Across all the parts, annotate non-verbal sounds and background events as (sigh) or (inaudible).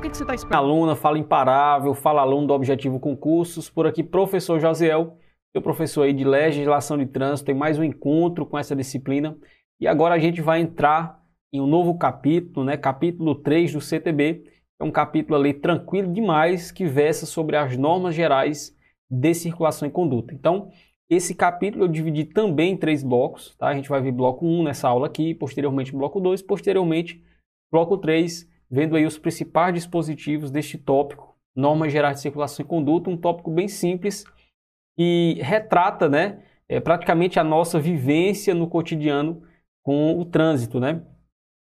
Que, que você está esperando? Aluna, fala imparável, fala aluno do Objetivo Concursos. Por aqui, professor Josiel, seu professor aí de legislação de trânsito, tem mais um encontro com essa disciplina. E agora a gente vai entrar em um novo capítulo, né? Capítulo 3 do CTB. É um capítulo ali tranquilo demais que versa sobre as normas gerais de circulação e conduta. Então, esse capítulo eu dividi também em três blocos, tá? A gente vai ver bloco 1 nessa aula aqui, posteriormente bloco 2, posteriormente bloco 3, vendo aí os principais dispositivos deste tópico, normas gerais de circulação e conduta, um tópico bem simples e retrata, né, é, praticamente a nossa vivência no cotidiano com o trânsito, né?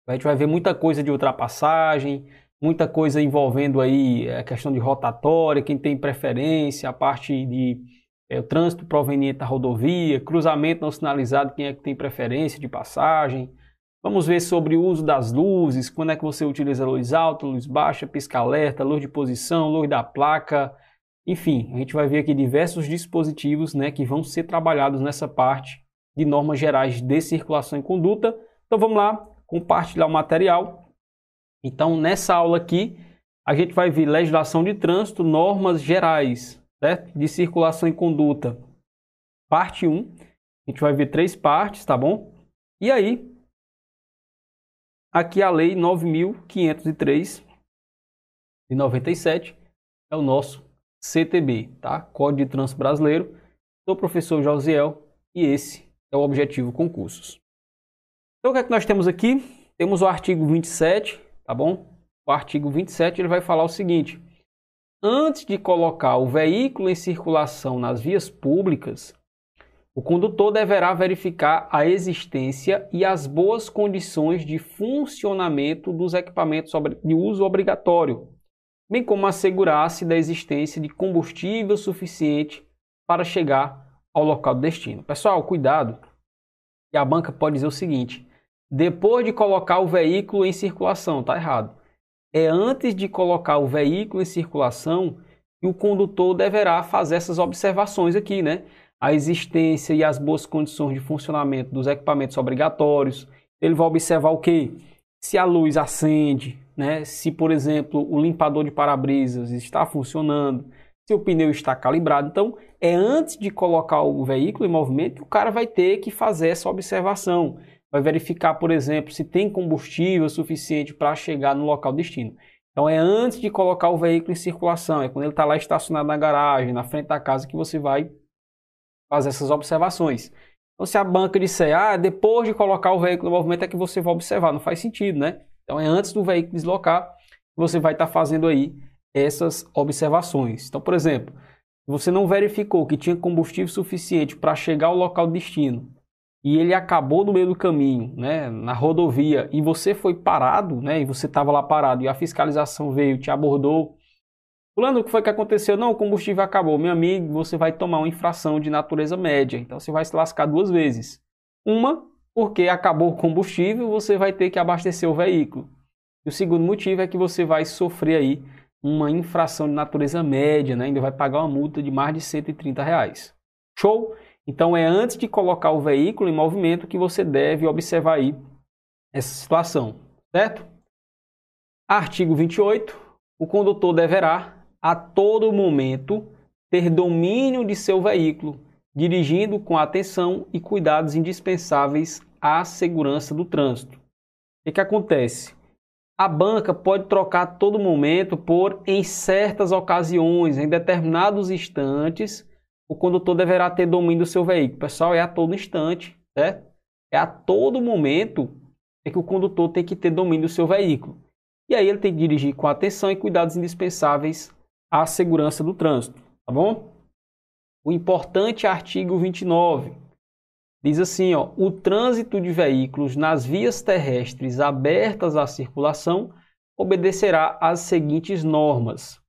A gente vai ver muita coisa de ultrapassagem, muita coisa envolvendo aí a questão de rotatória, quem tem preferência, a parte de é, o trânsito proveniente da rodovia, cruzamento não sinalizado, quem é que tem preferência de passagem. Vamos ver sobre o uso das luzes, quando é que você utiliza luz alta, luz baixa, pisca-alerta, luz de posição, luz da placa. Enfim, a gente vai ver aqui diversos dispositivos né, que vão ser trabalhados nessa parte de normas gerais de circulação e conduta. Então vamos lá, compartilhar o material. Então nessa aula aqui, a gente vai ver legislação de trânsito, normas gerais certo? de circulação e conduta, parte 1. A gente vai ver três partes, tá bom? E aí, aqui a lei 9503 de 97 é o nosso CTB, tá? Código de Trânsito Brasileiro. Sou o professor Josiel e esse é o Objetivo Concursos. Então, o que é que nós temos aqui? Temos o artigo 27, tá bom? O artigo 27 ele vai falar o seguinte: antes de colocar o veículo em circulação nas vias públicas, o condutor deverá verificar a existência e as boas condições de funcionamento dos equipamentos de uso obrigatório, bem como assegurar-se da existência de combustível suficiente para chegar ao local do destino. Pessoal, cuidado, que a banca pode dizer o seguinte: depois de colocar o veículo em circulação, tá errado. É antes de colocar o veículo em circulação que o condutor deverá fazer essas observações aqui, né? A existência e as boas condições de funcionamento dos equipamentos obrigatórios. Ele vai observar o quê? Se a luz acende, né? Se, por exemplo, o limpador de para-brisas está funcionando, se o pneu está calibrado. Então, é antes de colocar o veículo em movimento que o cara vai ter que fazer essa observação vai verificar, por exemplo, se tem combustível suficiente para chegar no local destino. Então é antes de colocar o veículo em circulação, é quando ele está lá estacionado na garagem, na frente da casa, que você vai fazer essas observações. Então se a banca disser, ah, depois de colocar o veículo no movimento é que você vai observar, não faz sentido, né? Então é antes do veículo deslocar que você vai estar tá fazendo aí essas observações. Então, por exemplo, você não verificou que tinha combustível suficiente para chegar ao local de destino, e ele acabou no meio do caminho, né, na rodovia, e você foi parado, né, e você estava lá parado, e a fiscalização veio, te abordou. Fulano, o que foi que aconteceu? Não, o combustível acabou. Meu amigo, você vai tomar uma infração de natureza média. Então você vai se lascar duas vezes. Uma, porque acabou o combustível, você vai ter que abastecer o veículo. E o segundo motivo é que você vai sofrer aí uma infração de natureza média, né? ainda vai pagar uma multa de mais de 130 reais. Show? Então é antes de colocar o veículo em movimento que você deve observar aí essa situação, certo? Artigo 28. O condutor deverá, a todo momento, ter domínio de seu veículo, dirigindo com atenção e cuidados indispensáveis à segurança do trânsito. O que, acontece? A banca pode trocar a todo momento por em certas ocasiões, em determinados instantes, o condutor deverá ter domínio do seu veículo. Pessoal, é a todo instante, certo? É a todo momento é que o condutor tem que ter domínio do seu veículo. E aí ele tem que dirigir com atenção e cuidados indispensáveis à segurança do trânsito, tá bom? O importante artigo 29 diz assim, ó, o trânsito de veículos nas vias terrestres abertas à circulação obedecerá às seguintes normas.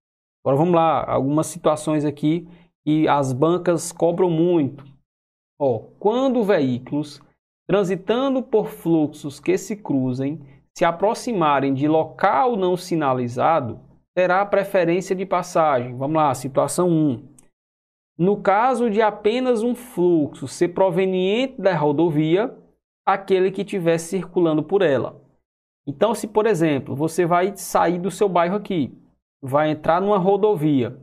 Agora vamos lá, algumas situações aqui e as bancas cobram muito. Ó, quando veículos transitando por fluxos que se cruzem se aproximarem de local não sinalizado, terá preferência de passagem. Vamos lá, situação 1. No caso de apenas um fluxo ser proveniente da rodovia, aquele que estiver circulando por ela. Então, se por exemplo, você vai sair do seu bairro aqui, vai entrar numa rodovia,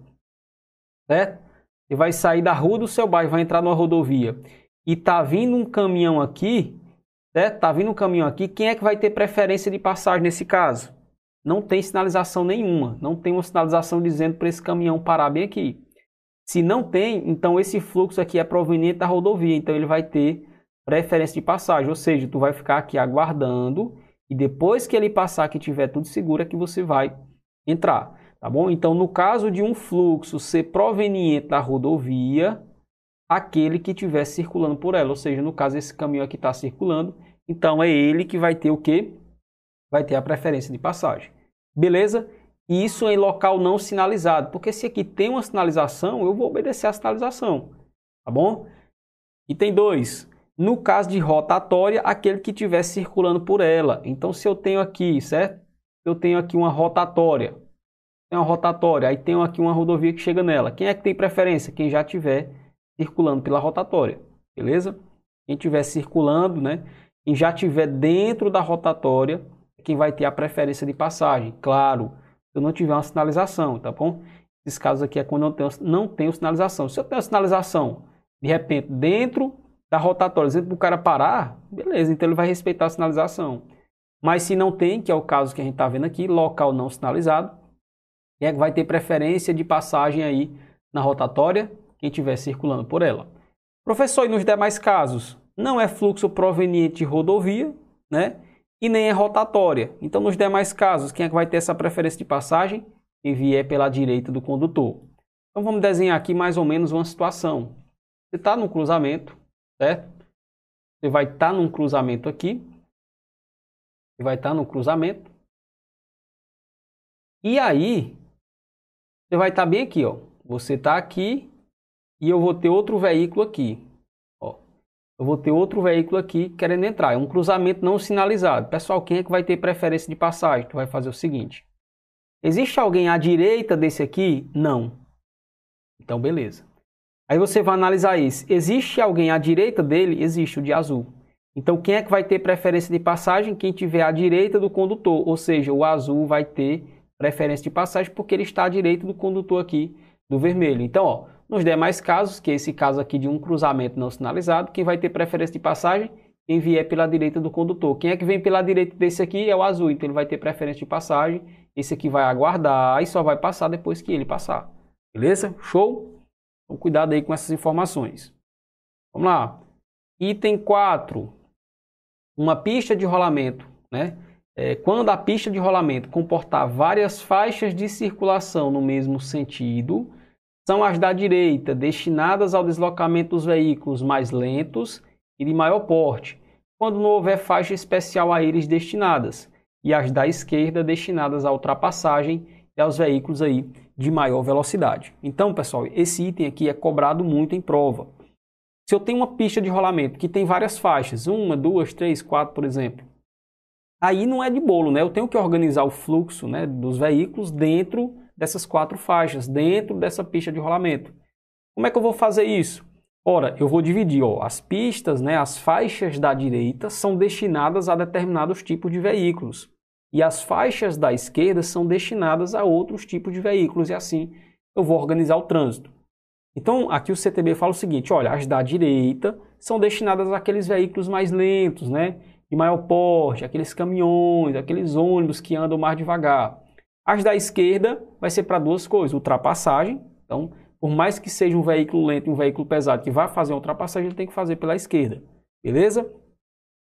certo? Você vai sair da rua do seu bairro, vai entrar numa rodovia e tá vindo um caminhão aqui, certo? Tá vindo um caminhão aqui, quem é que vai ter preferência de passagem nesse caso? Não tem sinalização nenhuma, não tem uma sinalização dizendo para esse caminhão parar bem aqui. Se não tem, então esse fluxo aqui é proveniente da rodovia, então ele vai ter preferência de passagem, ou seja, tu vai ficar aqui aguardando e depois que ele passar, que tiver tudo seguro, é que você vai entrar, tá bom? Então, no caso de um fluxo ser proveniente da rodovia, aquele que estiver circulando por ela, ou seja, no caso esse caminhão aqui está circulando, então é ele que vai ter o que? Vai ter a preferência de passagem, beleza? Isso em local não sinalizado, porque se aqui tem uma sinalização, eu vou obedecer a sinalização, tá bom? Item 2. No caso de rotatória, aquele que estiver circulando por ela. Então, se eu tenho aqui, certo? Eu tenho aqui uma rotatória. Tem uma rotatória, aí tenho aqui uma rodovia que chega nela. Quem é que tem preferência? Quem já estiver circulando pela rotatória, beleza? Quem estiver circulando, né? Quem já estiver dentro da rotatória, quem vai ter a preferência de passagem. Claro, se eu não tiver uma sinalização, tá bom? Esses casos aqui é quando eu não tenho, não tenho sinalização. Se eu tenho sinalização, de repente, dentro da rotatória, dizendo para o cara parar, beleza, então ele vai respeitar a sinalização. Mas se não tem, que é o caso que a gente está vendo aqui, local não sinalizado, é vai ter preferência de passagem aí na rotatória, quem estiver circulando por ela. Professor, e nos demais casos, não é fluxo proveniente de rodovia, né? E nem é rotatória. Então, nos demais casos, quem é que vai ter essa preferência de passagem? Quem vier pela direita do condutor. Então, vamos desenhar aqui mais ou menos uma situação. Você está num cruzamento, certo? Você vai estar tá num cruzamento aqui. Você vai estar tá num cruzamento. E aí, você vai estar tá bem aqui, ó. Você está aqui e eu vou ter outro veículo aqui eu vou ter outro veículo aqui querendo entrar. É um cruzamento não sinalizado. Pessoal, quem é que vai ter preferência de passagem? Tu vai fazer o seguinte. Existe alguém à direita desse aqui? Não. Então, beleza. Aí você vai analisar isso. Existe alguém à direita dele? Existe, o de azul. Então, quem é que vai ter preferência de passagem? Quem tiver à direita do condutor. Ou seja, o azul vai ter preferência de passagem porque ele está à direita do condutor aqui do vermelho. Então, ó, nos demais casos, que é esse caso aqui de um cruzamento não sinalizado, quem vai ter preferência de passagem? Quem vier pela direita do condutor. Quem é que vem pela direita desse aqui é o azul, então ele vai ter preferência de passagem. Esse aqui vai aguardar e só vai passar depois que ele passar. Beleza? Show? Então cuidado aí com essas informações. Vamos lá. Item 4. Uma pista de rolamento, né? É, quando a pista de rolamento comportar várias faixas de circulação no mesmo sentido, são as da direita, destinadas ao deslocamento dos veículos mais lentos e de maior porte, quando não houver faixa especial a eles destinadas, e as da esquerda destinadas à ultrapassagem e aos veículos aí de maior velocidade. Então, pessoal, esse item aqui é cobrado muito em prova. Se eu tenho uma pista de rolamento que tem várias faixas, uma, duas, três, quatro, por exemplo, aí não é de bolo, né? Eu tenho que organizar o fluxo né, dos veículos dentro dessas quatro faixas dentro dessa pista de rolamento. Como é que eu vou fazer isso? Ora, eu vou dividir ó, as pistas, né, as faixas da direita são destinadas a determinados tipos de veículos e as faixas da esquerda são destinadas a outros tipos de veículos e assim eu vou organizar o trânsito. Então, aqui o CTB fala o seguinte, olha, as da direita são destinadas àqueles veículos mais lentos, né, de maior porte, aqueles caminhões, aqueles ônibus que andam mais devagar. As da esquerda vai ser para duas coisas, ultrapassagem. Então, por mais que seja um veículo lento e um veículo pesado que vai fazer uma ultrapassagem, ele tem que fazer pela esquerda. Beleza?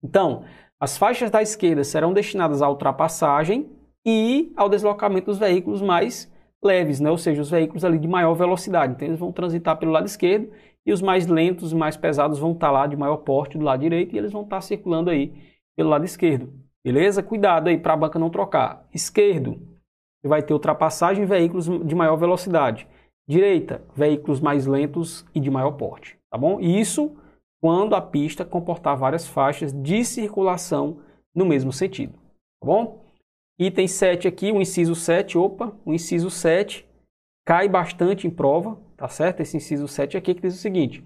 Então, as faixas da esquerda serão destinadas à ultrapassagem e ao deslocamento dos veículos mais leves, né? ou seja, os veículos ali de maior velocidade. Então, eles vão transitar pelo lado esquerdo e os mais lentos e mais pesados vão estar lá de maior porte do lado direito e eles vão estar circulando aí pelo lado esquerdo. Beleza? Cuidado aí para a banca não trocar. Esquerdo, vai ter ultrapassagem em veículos de maior velocidade. Direita, veículos mais lentos e de maior porte, tá bom? Isso quando a pista comportar várias faixas de circulação no mesmo sentido, tá bom? Item 7 aqui, o inciso 7, opa, o inciso 7 cai bastante em prova, tá certo? Esse inciso 7 aqui que diz o seguinte: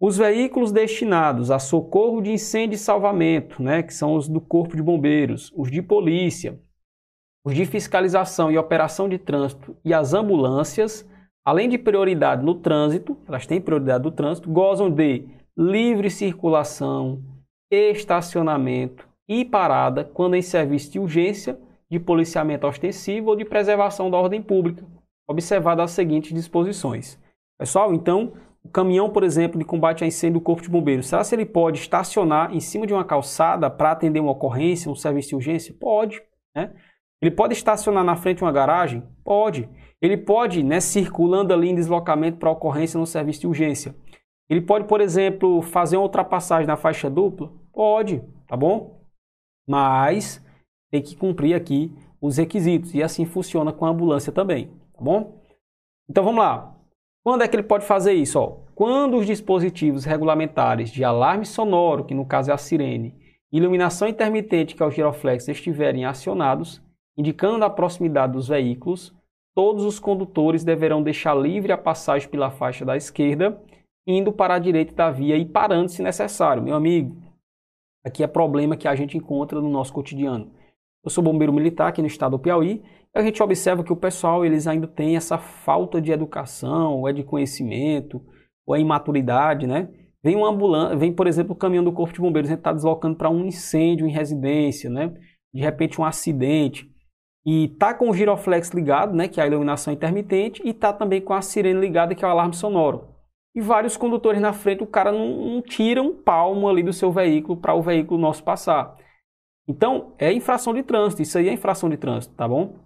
Os veículos destinados a socorro de incêndio e salvamento, né, que são os do Corpo de Bombeiros, os de polícia, os de fiscalização e operação de trânsito e as ambulâncias, além de prioridade no trânsito, elas têm prioridade no trânsito, gozam de livre circulação, estacionamento e parada quando em serviço de urgência, de policiamento ostensivo ou de preservação da ordem pública, observadas as seguintes disposições. Pessoal, então, o caminhão, por exemplo, de combate a incêndio do Corpo de Bombeiros, será se ele pode estacionar em cima de uma calçada para atender uma ocorrência, um serviço de urgência? Pode. Né? Ele pode estacionar na frente de uma garagem? Pode. Ele pode, né, circulando ali em deslocamento para ocorrência no serviço de urgência. Ele pode, por exemplo, fazer uma ultrapassagem na faixa dupla? Pode, tá bom? Mas tem que cumprir aqui os requisitos. E assim funciona com a ambulância também, tá bom? Então vamos lá. Quando é que ele pode fazer isso? Ó, quando os dispositivos regulamentares de alarme sonoro, que no caso é a sirene, iluminação intermitente, que é o giroflex, estiverem acionados, indicando a proximidade dos veículos, todos os condutores deverão deixar livre a passagem pela faixa da esquerda, indo para a direita da via e parando se necessário. Meu amigo, aqui é problema que a gente encontra no nosso cotidiano. Eu sou bombeiro militar aqui no estado do Piauí a gente observa que o pessoal eles ainda tem essa falta de educação, ou é de conhecimento, ou é imaturidade, né? Vem uma ambulância, vem, por exemplo, o caminhão do Corpo de Bombeiros, a gente está deslocando para um incêndio em residência, né? De repente um acidente. E tá com o giroflex ligado, né, que é a iluminação intermitente, e tá também com a sirene ligada, que é o alarme sonoro. E vários condutores na frente, o cara não, não tira um palmo ali do seu veículo para o veículo nosso passar. Então, é infração de trânsito, isso aí é infração de trânsito, tá bom?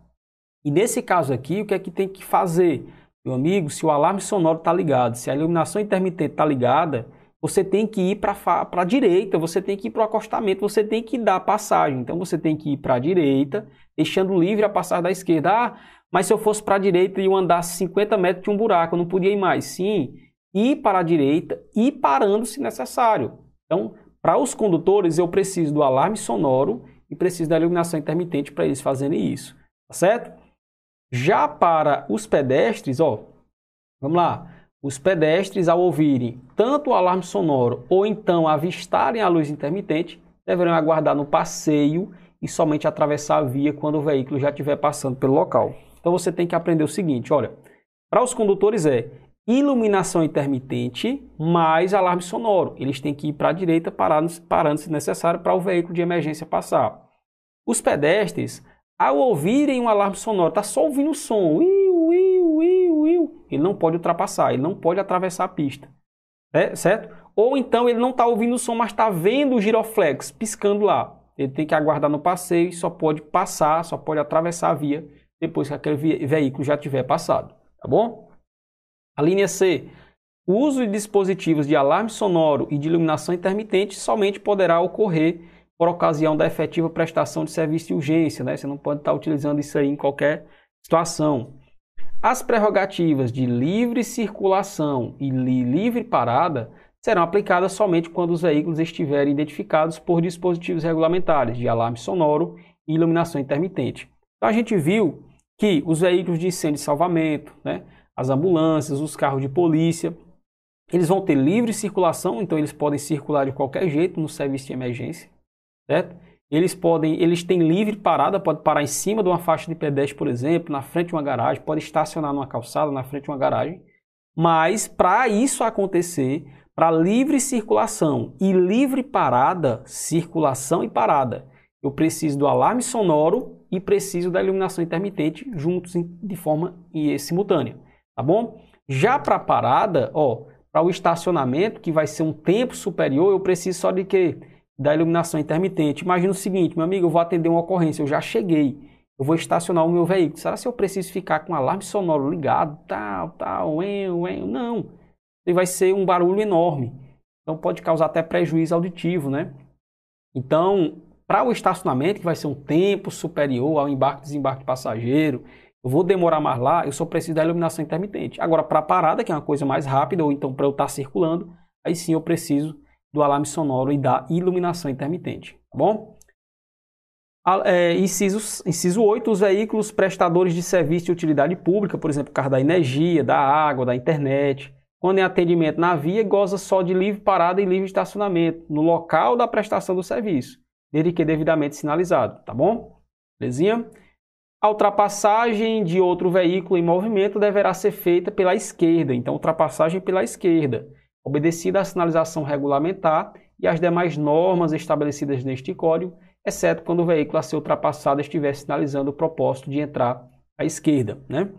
E nesse caso aqui, o que é que tem que fazer? Meu amigo, se o alarme sonoro está ligado, se a iluminação intermitente está ligada, você tem que ir para a direita, você tem que ir para o acostamento, você tem que dar passagem. Então você tem que ir para a direita, deixando livre a passagem da esquerda. Ah, mas se eu fosse para a direita e eu andasse 50 metros de um buraco, eu não podia ir mais. Sim, ir para a direita e parando se necessário. Então, para os condutores, eu preciso do alarme sonoro e preciso da iluminação intermitente para eles fazerem isso. Tá certo? Já para os pedestres, ó, vamos lá. Os pedestres, ao ouvirem tanto o alarme sonoro ou então avistarem a luz intermitente, deverão aguardar no passeio e somente atravessar a via quando o veículo já estiver passando pelo local. Então você tem que aprender o seguinte, olha, para os condutores é iluminação intermitente mais alarme sonoro. Eles têm que ir para a direita parando, parando se necessário para o veículo de emergência passar. Os pedestres ao ouvirem um alarme sonoro, está só ouvindo o som, ele não pode ultrapassar, ele não pode atravessar a pista, é, certo? Ou então ele não está ouvindo o som, mas está vendo o giroflex piscando lá. Ele tem que aguardar no passeio, só pode passar, só pode atravessar a via depois que aquele veículo já tiver passado, tá bom? A linha C. O uso de dispositivos de alarme sonoro e de iluminação intermitente somente poderá ocorrer por ocasião da efetiva prestação de serviço de urgência, né? Você não pode estar utilizando isso aí em qualquer situação. As prerrogativas de livre circulação e livre parada serão aplicadas somente quando os veículos estiverem identificados por dispositivos regulamentares de alarme sonoro e iluminação intermitente. Então a gente viu que os veículos de incêndio e salvamento, né, as ambulâncias, os carros de polícia, eles vão ter livre circulação, então eles podem circular de qualquer jeito no serviço de emergência certo? Eles podem, eles têm livre parada, pode parar em cima de uma faixa de pedestre, por exemplo, na frente de uma garagem, pode estacionar numa calçada, na frente de uma garagem. Mas para isso acontecer, para livre circulação e livre parada, circulação e parada, eu preciso do alarme sonoro e preciso da iluminação intermitente juntos de forma simultânea, tá bom? Já para parada, ó, para o estacionamento, que vai ser um tempo superior, eu preciso só de que da iluminação intermitente. Imagina o seguinte, meu amigo, eu vou atender uma ocorrência, eu já cheguei, eu vou estacionar o meu veículo. Será se eu preciso ficar com o alarme sonoro ligado, tal, tal, ué, ué? Não. Ele vai ser um barulho enorme. Então pode causar até prejuízo auditivo, né? Então, para o estacionamento, que vai ser um tempo superior ao embarque e desembarque de passageiro, eu vou demorar mais lá, eu só preciso da iluminação intermitente. Agora, para a parada, que é uma coisa mais rápida, ou então para eu estar circulando, aí sim eu preciso do alarme sonoro e da iluminação intermitente, tá bom? É, inciso, inciso 8, os veículos prestadores de serviço de utilidade pública, por exemplo, carro da energia, da água, da internet, quando em atendimento na via, goza só de livre parada e livre estacionamento no local da prestação do serviço, desde que devidamente sinalizado, tá bom? Belezinha? A ultrapassagem de outro veículo em movimento deverá ser feita pela esquerda, então ultrapassagem pela esquerda, obedecida à sinalização regulamentar e às demais normas estabelecidas neste código, exceto quando o veículo a ser ultrapassado estiver sinalizando o propósito de entrar à esquerda, né?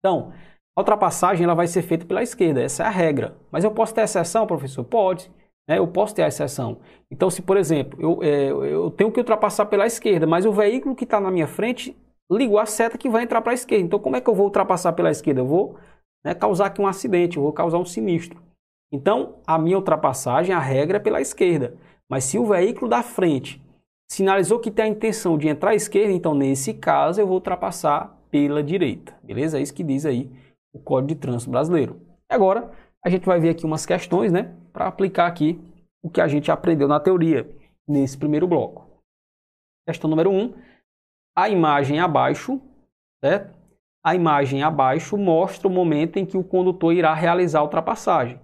Então, a ultrapassagem ela vai ser feita pela esquerda, essa é a regra. Mas eu posso ter exceção, professor? Pode. Né? Eu posso ter a exceção. Então, se, por exemplo, eu, é, eu tenho que ultrapassar pela esquerda, mas o veículo que está na minha frente ligou a seta que vai entrar para a esquerda. Então, como é que eu vou ultrapassar pela esquerda? Eu vou né, causar aqui um acidente, eu vou causar um sinistro. Então, a minha ultrapassagem, a regra é pela esquerda. Mas se o veículo da frente sinalizou que tem a intenção de entrar à esquerda, então nesse caso eu vou ultrapassar pela direita. Beleza? É isso que diz aí o Código de Trânsito Brasileiro. Agora, a gente vai ver aqui umas questões, né, para aplicar aqui o que a gente aprendeu na teoria nesse primeiro bloco. Questão número 1. Um, a imagem abaixo, certo? A imagem abaixo mostra o momento em que o condutor irá realizar a ultrapassagem.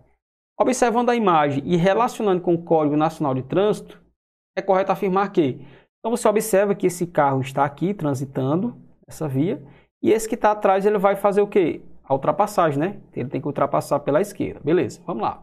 Observando a imagem e relacionando com o Código Nacional de Trânsito, é correto afirmar que. Então você observa que esse carro está aqui transitando essa via e esse que está atrás ele vai fazer o quê? A ultrapassagem, né? Ele tem que ultrapassar pela esquerda. Beleza, vamos lá.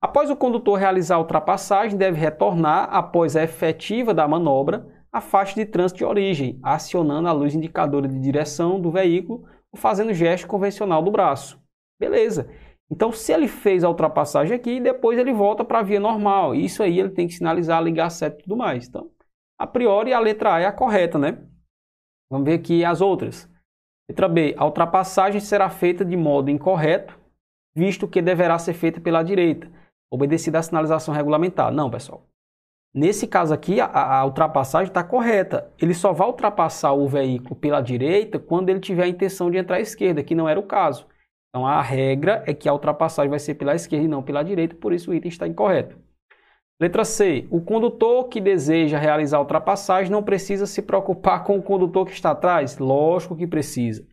Após o condutor realizar a ultrapassagem, deve retornar após a efetiva da manobra à faixa de trânsito de origem, acionando a luz indicadora de direção do veículo ou fazendo gesto convencional do braço. Beleza. Então, se ele fez a ultrapassagem aqui, depois ele volta para a via normal. Isso aí ele tem que sinalizar, ligar seta e tudo mais. Então, a priori, a letra A é a correta, né? Vamos ver aqui as outras. Letra B. A ultrapassagem será feita de modo incorreto, visto que deverá ser feita pela direita, obedecida à sinalização regulamentar. Não, pessoal. Nesse caso aqui, a, a ultrapassagem está correta. Ele só vai ultrapassar o veículo pela direita quando ele tiver a intenção de entrar à esquerda, que não era o caso. Então a regra é que a ultrapassagem vai ser pela esquerda e não pela direita, por isso o item está incorreto. Letra C. O condutor que deseja realizar a ultrapassagem não precisa se preocupar (laughs) com o condutor que está atrás? Lógico que precisa.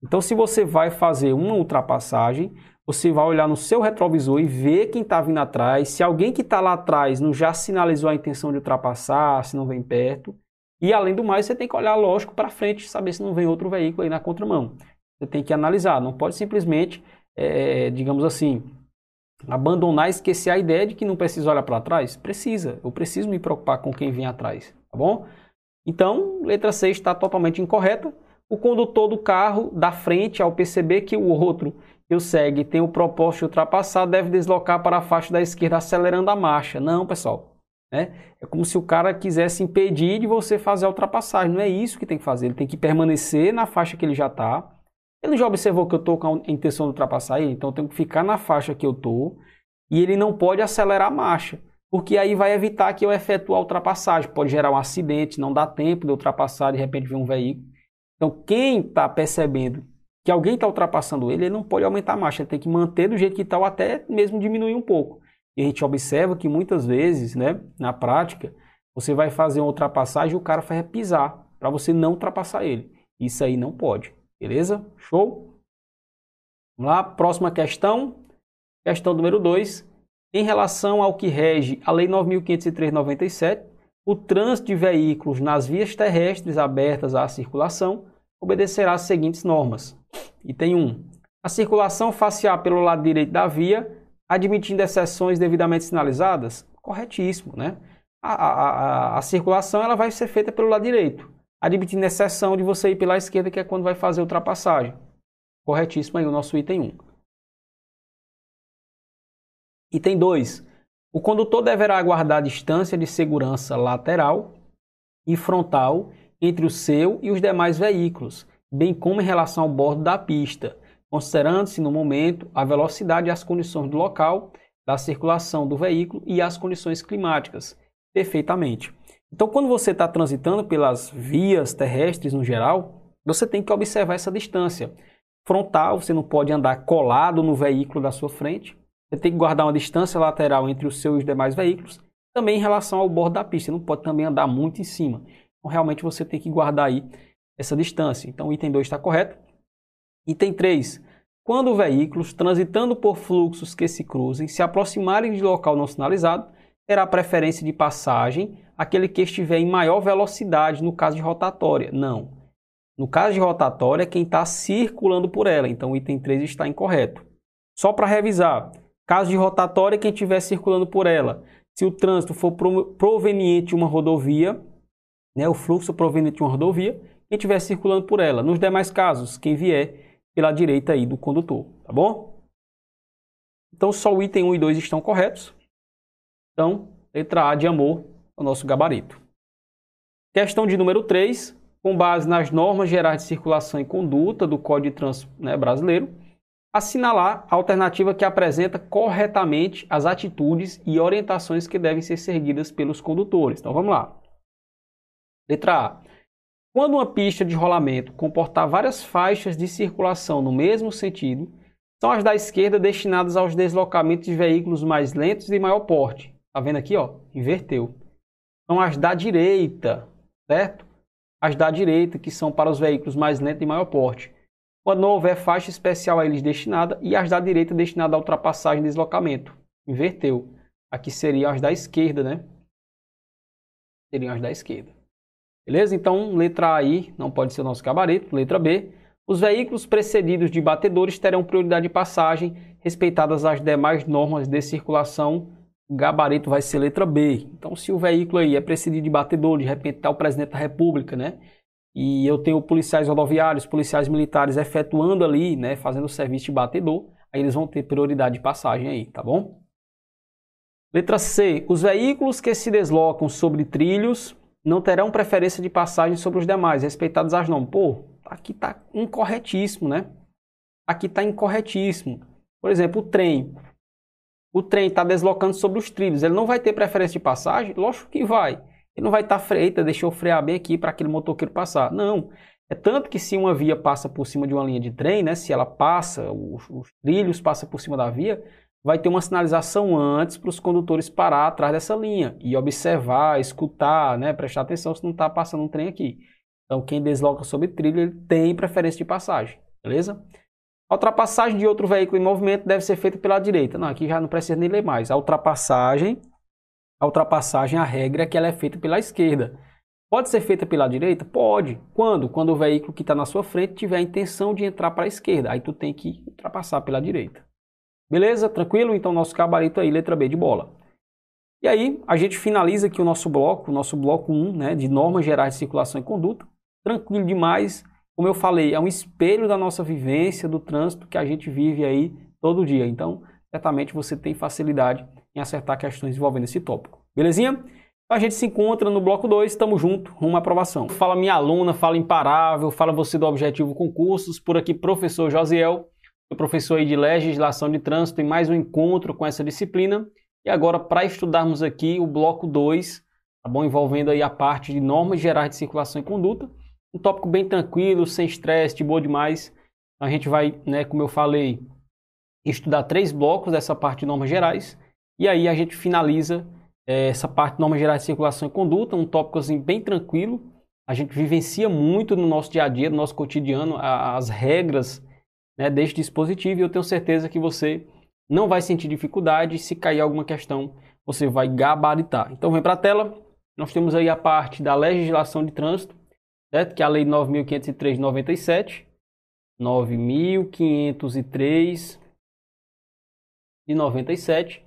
Então, se você vai fazer uma ultrapassagem, você vai olhar no seu retrovisor e ver quem está vindo atrás. Se alguém que está lá atrás não já sinalizou a intenção de ultrapassar, se não vem perto. E além do mais, você tem que olhar, lógico, para frente, saber se não vem outro veículo aí na contramão. Você tem que analisar, não pode simplesmente, é, digamos assim, abandonar, esquecer a ideia de que não precisa olhar para trás. Precisa, eu preciso me preocupar com quem vem atrás, tá bom? Então, letra C está totalmente incorreta. O condutor do carro da frente, ao perceber que o outro que o segue tem o propósito de ultrapassar, deve deslocar para a faixa da esquerda, acelerando a marcha. Não, pessoal. Né? É como se o cara quisesse impedir de você fazer a ultrapassagem. Não é isso que tem que fazer. Ele tem que permanecer na faixa que ele já está ele já observou que eu estou com a intenção de ultrapassar ele, então eu tenho que ficar na faixa que eu estou e ele não pode acelerar a marcha, porque aí vai evitar que eu efetue a ultrapassagem. Pode gerar um acidente, não dá tempo de ultrapassar, de repente vir um veículo. Então, quem está percebendo que alguém está ultrapassando ele, ele não pode aumentar a marcha, ele tem que manter do jeito que está ou até mesmo diminuir um pouco. E a gente observa que muitas vezes, né, na prática, você vai fazer uma ultrapassagem e o cara vai pisar para você não ultrapassar ele. Isso aí não pode. Beleza? Show? Vamos lá, próxima questão. Questão número 2. Em relação ao que rege a Lei 9.503/97, o trânsito de veículos nas vias terrestres abertas à circulação obedecerá às seguintes normas. Item 1. A circulação facial pelo lado direito da via, admitindo exceções devidamente sinalizadas? Corretíssimo, né? A, a, a, a circulação ela vai ser feita pelo lado direito admitindo exceção de você ir pela esquerda, que é quando vai fazer ultrapassagem. Corretíssimo aí o nosso item 1. Item 2. O condutor deverá aguardar a distância de segurança lateral e frontal entre o seu e os demais veículos, bem como em relação ao bordo da pista, considerando-se no momento a velocidade e as condições do local, da circulação do veículo e as condições climáticas, perfeitamente. Então, quando você está transitando pelas vias terrestres no geral, você tem que observar essa distância. Frontal, você não pode andar colado no veículo da sua frente. Você tem que guardar uma distância lateral entre o seu e os demais veículos. Também em relação ao bordo da pista, você não pode também andar muito em cima. Então, realmente, você tem que guardar aí essa distância. Então, o item 2 está correto. Item 3. quando veículos transitando por fluxos que se cruzem se aproximarem de local não sinalizado, terá preferência de passagem aquele que estiver em maior velocidade no caso de rotatória. Não. No caso de rotatória, é quem está circulando por ela. Então, o item 3 está incorreto. Só para revisar, caso de rotatória, quem estiver circulando por ela. Se o trânsito for proveniente de uma rodovia, né, o fluxo proveniente de uma rodovia, quem estiver circulando por ela. Nos demais casos, quem vier pela direita aí do condutor, tá bom? Então, só o item 1 e 2 estão corretos. Então, letra A de amor, o nosso gabarito. Questão de número 3, com base nas normas gerais de circulação e conduta do Código de Trânsito né, brasileiro, assinalar a alternativa que apresenta corretamente as atitudes e orientações que devem ser seguidas pelos condutores. Então vamos lá. Letra A. Quando uma pista de rolamento comportar várias faixas de circulação no mesmo sentido, são as da esquerda destinadas aos deslocamentos de veículos mais lentos e maior porte. Tá vendo aqui, ó? Inverteu. São as da direita, certo? As da direita, que são para os veículos mais lentos e maior porte quando houver faixa especial a eles destinada, e as da direita destinada à ultrapassagem e deslocamento. Inverteu. Aqui seriam as da esquerda, né? Seriam as da esquerda. Beleza? Então, letra A aí não pode ser o nosso gabarito. Letra B. Os veículos precedidos de batedores terão prioridade de passagem, respeitadas as demais normas de circulação. Gabarito vai ser letra B. Então, se o veículo aí é precedido de batedor, de repente está o presidente da República, né? e eu tenho policiais rodoviários, policiais militares efetuando ali, né, fazendo o serviço de batedor, aí eles vão ter prioridade de passagem aí, tá bom? Letra C. Os veículos que se deslocam sobre trilhos não terão preferência de passagem sobre os demais, respeitados as normas. Pô, aqui está incorretíssimo, né? Aqui está incorretíssimo. Por exemplo, o trem. O trem está deslocando sobre os trilhos. Ele não vai ter preferência de passagem? Lógico que vai. Ele não vai estar tá freita, deixa eu frear bem aqui para aquele motoqueiro passar. Não. É tanto que se uma via passa por cima de uma linha de trem, né, se ela passa, os, os trilhos passam por cima da via, vai ter uma sinalização antes para os condutores parar atrás dessa linha e observar, escutar, né, prestar atenção se não está passando um trem aqui. Então, quem desloca sobre trilho, ele tem preferência de passagem, beleza? A ultrapassagem de outro veículo em movimento deve ser feita pela direita. Não, aqui já não precisa nem ler mais. A ultrapassagem a ultrapassagem, a regra é que ela é feita pela esquerda. Pode ser feita pela direita? Pode. Quando? Quando o veículo que está na sua frente tiver a intenção de entrar para a esquerda. Aí tu tem que ultrapassar pela direita. Beleza? Tranquilo? Então nosso gabarito aí, letra B de bola. E aí, a gente finaliza aqui o nosso bloco, o nosso bloco 1, né, de normas gerais de circulação e conduta. Tranquilo demais. Como eu falei, é um espelho da nossa vivência, do trânsito que a gente vive aí todo dia. Então, certamente você tem facilidade em acertar questões envolvendo esse tópico. Belezinha? Então a gente se encontra no bloco 2, estamos junto, rumo à aprovação. Fala minha aluna, fala imparável, fala você do Objetivo Concursos, por aqui professor Josiel, professor de Legislação de Trânsito, em mais um encontro com essa disciplina. E agora para estudarmos aqui o bloco 2, tá bom? Envolvendo aí a parte de normas gerais de circulação e conduta, um tópico bem tranquilo, sem estresse, de boa demais. A gente vai, né, como eu falei, estudar três blocos dessa parte de normas gerais e aí a gente finaliza é, essa parte de normas gerais de circulação e conduta, um tópico assim, bem tranquilo. A gente vivencia muito no nosso dia a dia, no nosso cotidiano, as regras né, deste dispositivo e eu tenho certeza que você não vai sentir dificuldade. Se cair alguma questão, você vai gabaritar. Então vem para a tela. Nós temos aí a parte da legislação de trânsito, certo? que é a Lei 9.503 de 97. 9.503 de 97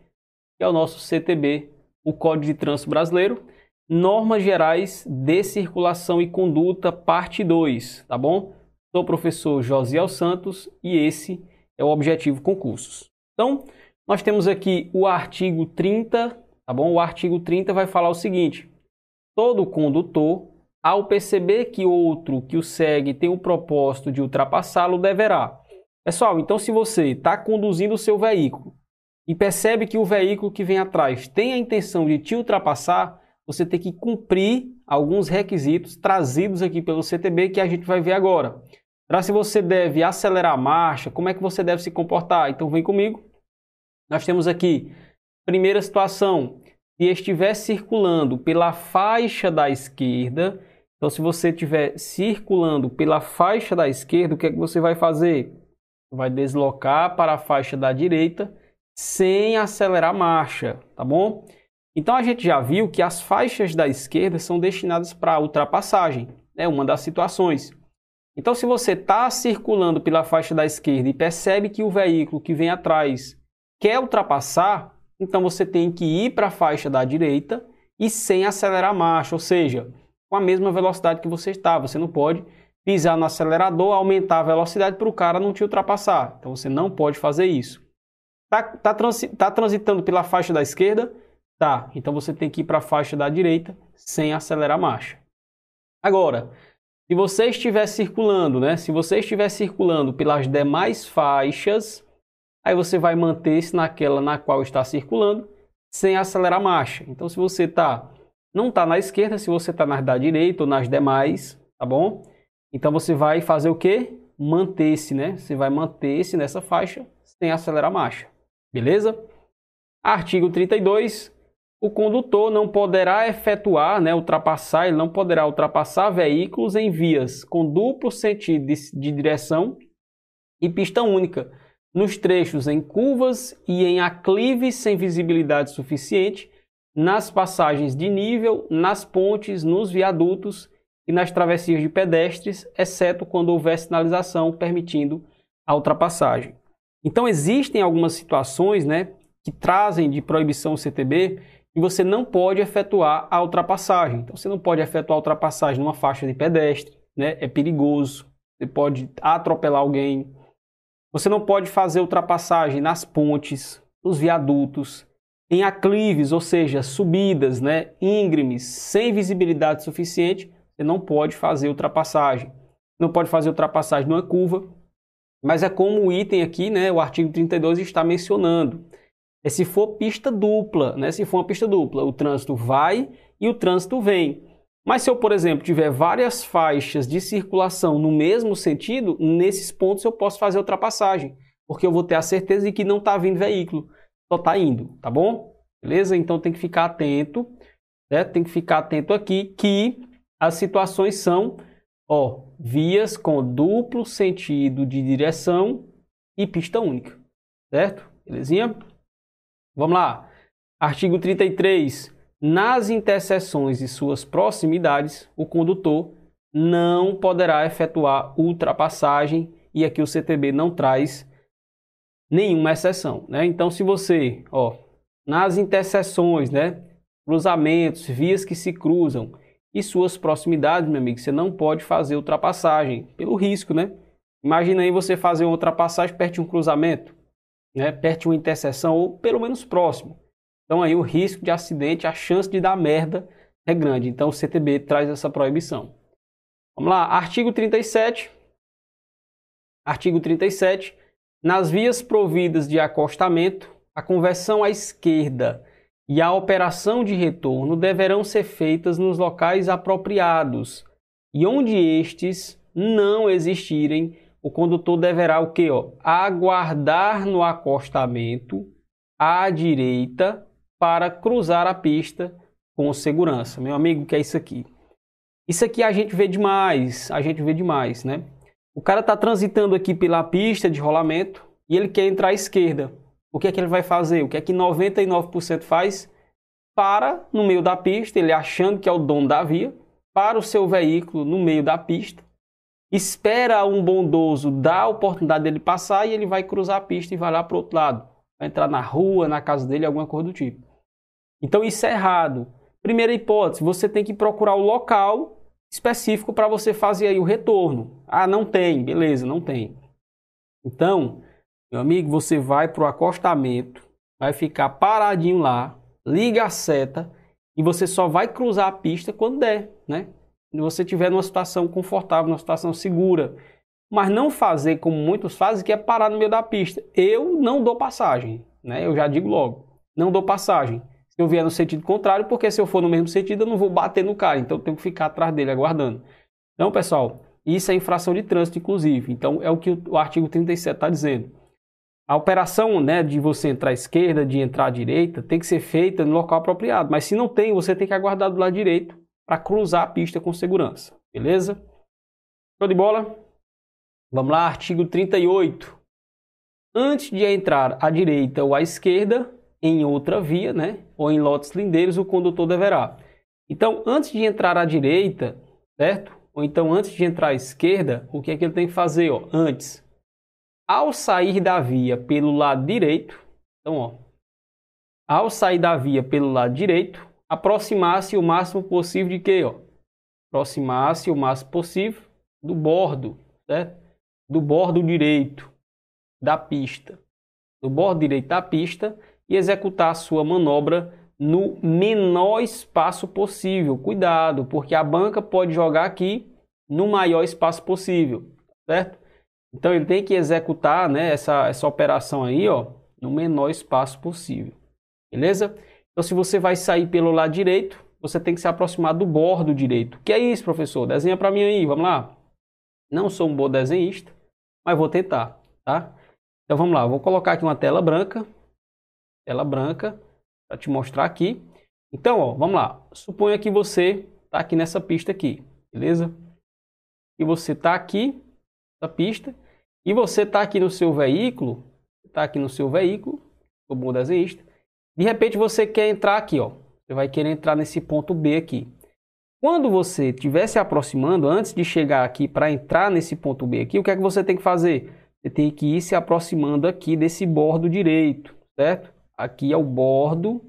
que é o nosso CTB, o Código de Trânsito Brasileiro, Normas Gerais de Circulação e Conduta, parte 2, tá bom? Sou o professor Josiel Santos e esse é o Objetivo Concursos. Então, nós temos aqui o artigo 30, tá bom? O artigo 30 vai falar o seguinte: todo condutor, ao perceber que outro que o segue tem o propósito de ultrapassá-lo, deverá. Pessoal, então se você está conduzindo o seu veículo e percebe que o veículo que vem atrás tem a intenção de te ultrapassar, você tem que cumprir alguns requisitos trazidos aqui pelo CTB que a gente vai ver agora. Para se você deve acelerar a marcha, como é que você deve se comportar? Então vem comigo. Nós temos aqui, primeira situação, se estiver circulando pela faixa da esquerda, então se você estiver circulando pela faixa da esquerda, o que é que você vai fazer? vai deslocar para a faixa da direita sem acelerar a marcha, tá bom? Então a gente já viu que as faixas da esquerda são destinadas para ultrapassagem, é uma das situações. Então se você está circulando pela faixa da esquerda e percebe que o veículo que vem atrás quer ultrapassar, então você tem que ir para a faixa da direita e sem acelerar a marcha, ou seja, com a mesma velocidade que você está. Você não pode pisar no acelerador, aumentar a velocidade para o cara não te ultrapassar. Então você não pode fazer isso. Está tá, transi tá transitando pela faixa da esquerda? Tá. Então você tem que ir para a faixa da direita sem acelerar a marcha. Agora, se você estiver circulando, né? Se você estiver circulando pelas demais faixas, aí você vai manter-se naquela na qual está circulando sem acelerar a marcha. Então, se você tá, não está na esquerda, se você está na da direita ou nas demais, tá bom? Então, você vai fazer o quê? Manter-se, né? Você vai manter-se nessa faixa sem acelerar a marcha. Beleza? Artigo 32. O condutor não poderá efetuar, né, ultrapassar, ele não poderá ultrapassar veículos em vias com duplo sentido de, de direção e pista única, nos trechos em curvas e em aclives sem visibilidade suficiente, nas passagens de nível, nas pontes, nos viadutos e nas travessias de pedestres, exceto quando houver sinalização permitindo a ultrapassagem. Então existem algumas situações, né, que trazem de proibição CTB que você não pode efetuar a ultrapassagem. Então você não pode efetuar a ultrapassagem numa faixa de pedestre, né? É perigoso. Você pode atropelar alguém, você não pode fazer ultrapassagem nas pontes, nos viadutos, em aclives, ou seja, subidas, né, íngremes, sem visibilidade suficiente, você não pode fazer ultrapassagem. Não pode fazer ultrapassagem numa curva, mas é como o item aqui, né, o artigo 32 está mencionando. É se for pista dupla, né, se for uma pista dupla, o trânsito vai e o trânsito vem. Mas se eu, por exemplo, tiver várias faixas de circulação no mesmo sentido, nesses pontos eu posso fazer ultrapassagem, porque eu vou ter a certeza de que não está vindo veículo, só está indo, tá bom? Beleza? Então tem que ficar atento, né? Tem que ficar atento aqui que as situações são, ó, vias com duplo sentido de direção e pista única, certo? Belezinha? Vamos lá. Artigo 33 nas interseções e suas proximidades, o condutor não poderá efetuar ultrapassagem e aqui o CTB não traz nenhuma exceção, né? Então, se você, ó, nas interseções, né, cruzamentos, vias que se cruzam e suas proximidades, meu amigo, você não pode fazer ultrapassagem pelo risco, né? Imagina aí você fazer uma ultrapassagem perto de um cruzamento, né, perto de uma interseção ou pelo menos próximo. Então aí o risco de acidente, a chance de dar merda é grande. Então o CTB traz essa proibição. Vamos lá, artigo 37. Artigo 37. Nas vias providas de acostamento, a conversão à esquerda e a operação de retorno deverão ser feitas nos locais apropriados. E onde estes não existirem, o condutor deverá o quê? Ó? Aguardar no acostamento à direita para cruzar a pista com segurança. Meu amigo, que é isso aqui? Isso aqui a gente vê demais, a gente vê demais, né? O cara está transitando aqui pela pista de rolamento e ele quer entrar à esquerda. O que é que ele vai fazer? O que é que 99% faz? Para no meio da pista, ele achando que é o dono da via, para o seu veículo no meio da pista, espera um bondoso dar a oportunidade dele passar e ele vai cruzar a pista e vai lá para o outro lado. Vai entrar na rua, na casa dele, alguma coisa do tipo. Então isso é errado. Primeira hipótese, você tem que procurar o local específico para você fazer aí o retorno. Ah, não tem, beleza, não tem. Então, meu amigo, você vai para o acostamento, vai ficar paradinho lá, liga a seta e você só vai cruzar a pista quando der, né? Quando você estiver numa situação confortável, numa situação segura. Mas não fazer como muitos fazem, que é parar no meio da pista. Eu não dou passagem, né? Eu já digo logo, não dou passagem eu vier no sentido contrário, porque se eu for no mesmo sentido, eu não vou bater no cara, então eu tenho que ficar atrás dele aguardando. Então, pessoal, isso é infração de trânsito, inclusive. Então, é o que o artigo 37 está dizendo. A operação né, de você entrar à esquerda, de entrar à direita, tem que ser feita no local apropriado. Mas se não tem, você tem que aguardar do lado direito para cruzar a pista com segurança. Beleza? Show de bola? Vamos lá, artigo 38. antes de entrar à direita ou à esquerda, em outra via, né? Ou em lotes lindeiros, o condutor deverá. Então, antes de entrar à direita, certo? Ou então antes de entrar à esquerda, o que é que ele tem que fazer, ó? Antes, ao sair da via pelo lado direito, então, ó, ao sair da via pelo lado direito, aproximar-se o máximo possível de quê, ó? Aproximar-se o máximo possível do bordo, certo? Do bordo direito da pista. Do bordo direito da pista e executar a sua manobra no menor espaço possível. Cuidado, porque a banca pode jogar aqui no maior espaço possível, certo? Então ele tem que executar né, essa, essa operação aí ó, no menor espaço possível, beleza? Então se você vai sair pelo lado direito, você tem que se aproximar do bordo direito. Que é isso, professor? Desenha para mim aí, vamos lá. Não sou um bom desenhista, mas vou tentar, tá? Então vamos lá, vou colocar aqui uma tela branca tela branca para te mostrar aqui. Então, ó, vamos lá. Suponha que você está aqui nessa pista aqui, beleza? E você está aqui na pista e você está aqui no seu veículo, está aqui no seu veículo, o bom desenhista. De repente você quer entrar aqui, ó. Você vai querer entrar nesse ponto B aqui. Quando você estiver se aproximando, antes de chegar aqui para entrar nesse ponto B aqui, o que é que você tem que fazer? Você tem que ir se aproximando aqui desse bordo direito, certo? Aqui é o bordo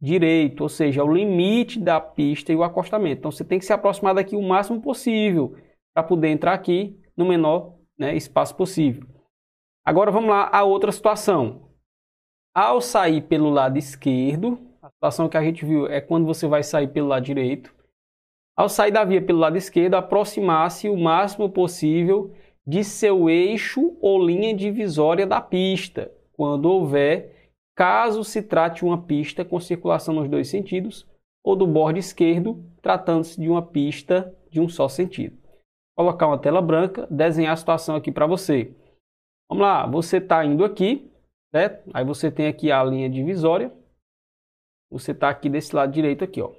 direito, ou seja, é o limite da pista e o acostamento. Então você tem que se aproximar daqui o máximo possível para poder entrar aqui no menor né, espaço possível. Agora vamos lá a outra situação. Ao sair pelo lado esquerdo, a situação que a gente viu é quando você vai sair pelo lado direito. Ao sair da via pelo lado esquerdo, aproximar-se o máximo possível de seu eixo ou linha divisória da pista, quando houver caso se trate uma pista com circulação nos dois sentidos, ou do bordo esquerdo, tratando-se de uma pista de um só sentido. Vou colocar uma tela branca, desenhar a situação aqui para você. Vamos lá, você está indo aqui, certo? Aí você tem aqui a linha divisória. Você está aqui desse lado direito aqui, ó.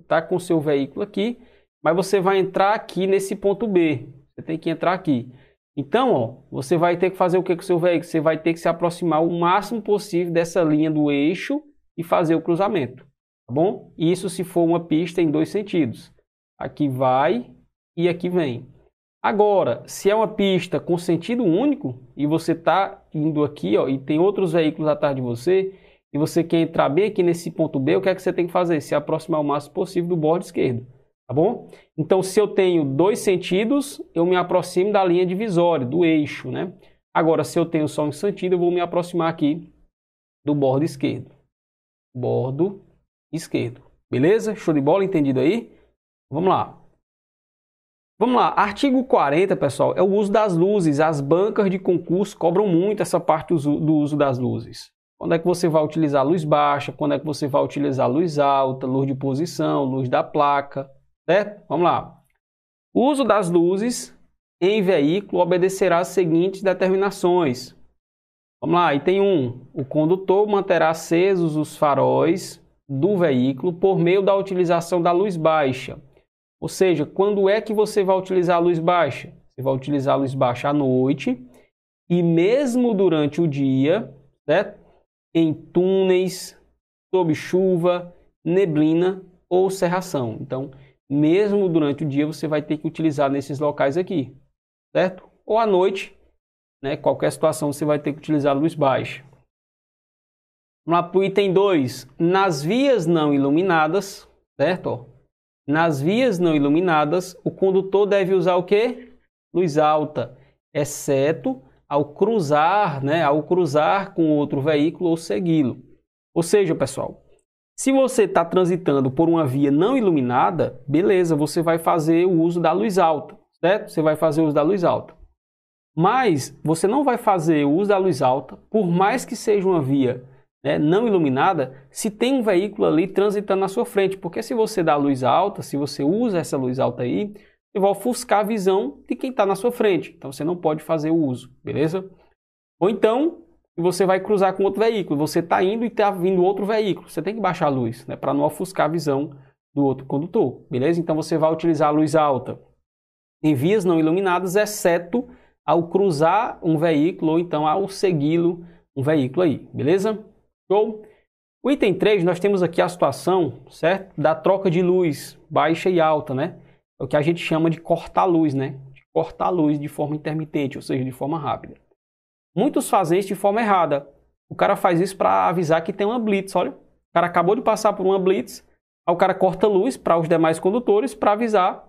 Está com o seu veículo aqui, mas você vai entrar aqui nesse ponto B. Você tem que entrar aqui. Então, ó, você vai ter que fazer o que com o seu veículo? Você vai ter que se aproximar o máximo possível dessa linha do eixo e fazer o cruzamento, tá bom? Isso se for uma pista em dois sentidos. Aqui vai e aqui vem. Agora, se é uma pista com sentido único e você está indo aqui ó, e tem outros veículos atrás de você e você quer entrar bem aqui nesse ponto B, o que é que você tem que fazer? Se aproximar o máximo possível do bordo esquerdo. Tá bom? Então, se eu tenho dois sentidos, eu me aproximo da linha divisória, do eixo, né? Agora, se eu tenho só um sentido, eu vou me aproximar aqui do bordo esquerdo. Bordo esquerdo. Beleza? Show de bola? Entendido aí? Vamos lá. Vamos lá. Artigo 40, pessoal, é o uso das luzes. As bancas de concurso cobram muito essa parte do uso das luzes. Quando é que você vai utilizar luz baixa? Quando é que você vai utilizar luz alta, luz de posição, luz da placa? Certo? Vamos lá. O uso das luzes em veículo obedecerá às seguintes determinações. Vamos lá, e tem um. O condutor manterá acesos os faróis do veículo por meio da utilização da luz baixa. Ou seja, quando é que você vai utilizar a luz baixa? Você vai utilizar a luz baixa à noite e mesmo durante o dia, certo? Em túneis, sob chuva, neblina ou cerração. Então, mesmo durante o dia, você vai ter que utilizar nesses locais aqui, certo? Ou à noite, né? Qualquer situação você vai ter que utilizar luz baixa. Vamos lá para o item 2. Nas vias não iluminadas, certo? Nas vias não iluminadas, o condutor deve usar o quê? Luz alta, exceto ao cruzar, né? Ao cruzar com outro veículo ou segui-lo. Ou seja, pessoal, se você está transitando por uma via não iluminada, beleza, você vai fazer o uso da luz alta, certo? Você vai fazer o uso da luz alta. Mas você não vai fazer o uso da luz alta, por mais que seja uma via né, não iluminada, se tem um veículo ali transitando na sua frente. Porque se você dá luz alta, se você usa essa luz alta aí, você vai ofuscar a visão de quem está na sua frente. Então você não pode fazer o uso, beleza? Ou então, e você vai cruzar com outro veículo. Você está indo e está vindo outro veículo. Você tem que baixar a luz, né, para não ofuscar a visão do outro condutor, beleza? Então você vai utilizar a luz alta em vias não iluminadas, exceto ao cruzar um veículo ou então ao segui-lo um veículo aí, beleza? Show? O item 3, nós temos aqui a situação, certo? Da troca de luz baixa e alta, né? É o que a gente chama de cortar luz, né? De cortar luz de forma intermitente, ou seja, de forma rápida. Muitos fazem isso de forma errada. O cara faz isso para avisar que tem uma blitz, olha. O cara acabou de passar por uma blitz, aí o cara corta luz para os demais condutores para avisar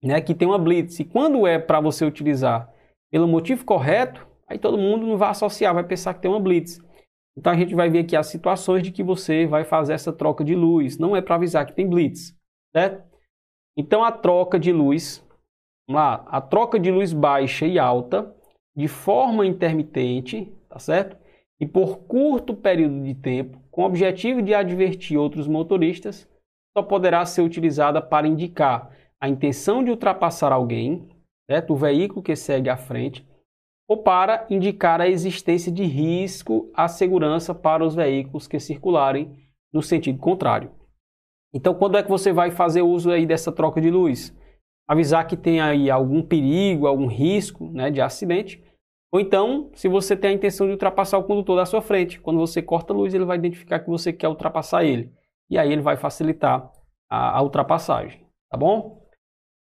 né, que tem uma blitz. E quando é para você utilizar pelo motivo correto, aí todo mundo não vai associar, vai pensar que tem uma blitz. Então a gente vai ver aqui as situações de que você vai fazer essa troca de luz. Não é para avisar que tem blitz, certo? Então a troca de luz, vamos lá, a troca de luz baixa e alta de forma intermitente, tá certo? E por curto período de tempo, com o objetivo de advertir outros motoristas, só poderá ser utilizada para indicar a intenção de ultrapassar alguém, certo? o veículo que segue à frente, ou para indicar a existência de risco à segurança para os veículos que circularem no sentido contrário. Então, quando é que você vai fazer uso aí dessa troca de luz? Avisar que tem aí algum perigo, algum risco né, de acidente. Ou então, se você tem a intenção de ultrapassar o condutor da sua frente, quando você corta a luz, ele vai identificar que você quer ultrapassar ele. E aí ele vai facilitar a, a ultrapassagem, tá bom?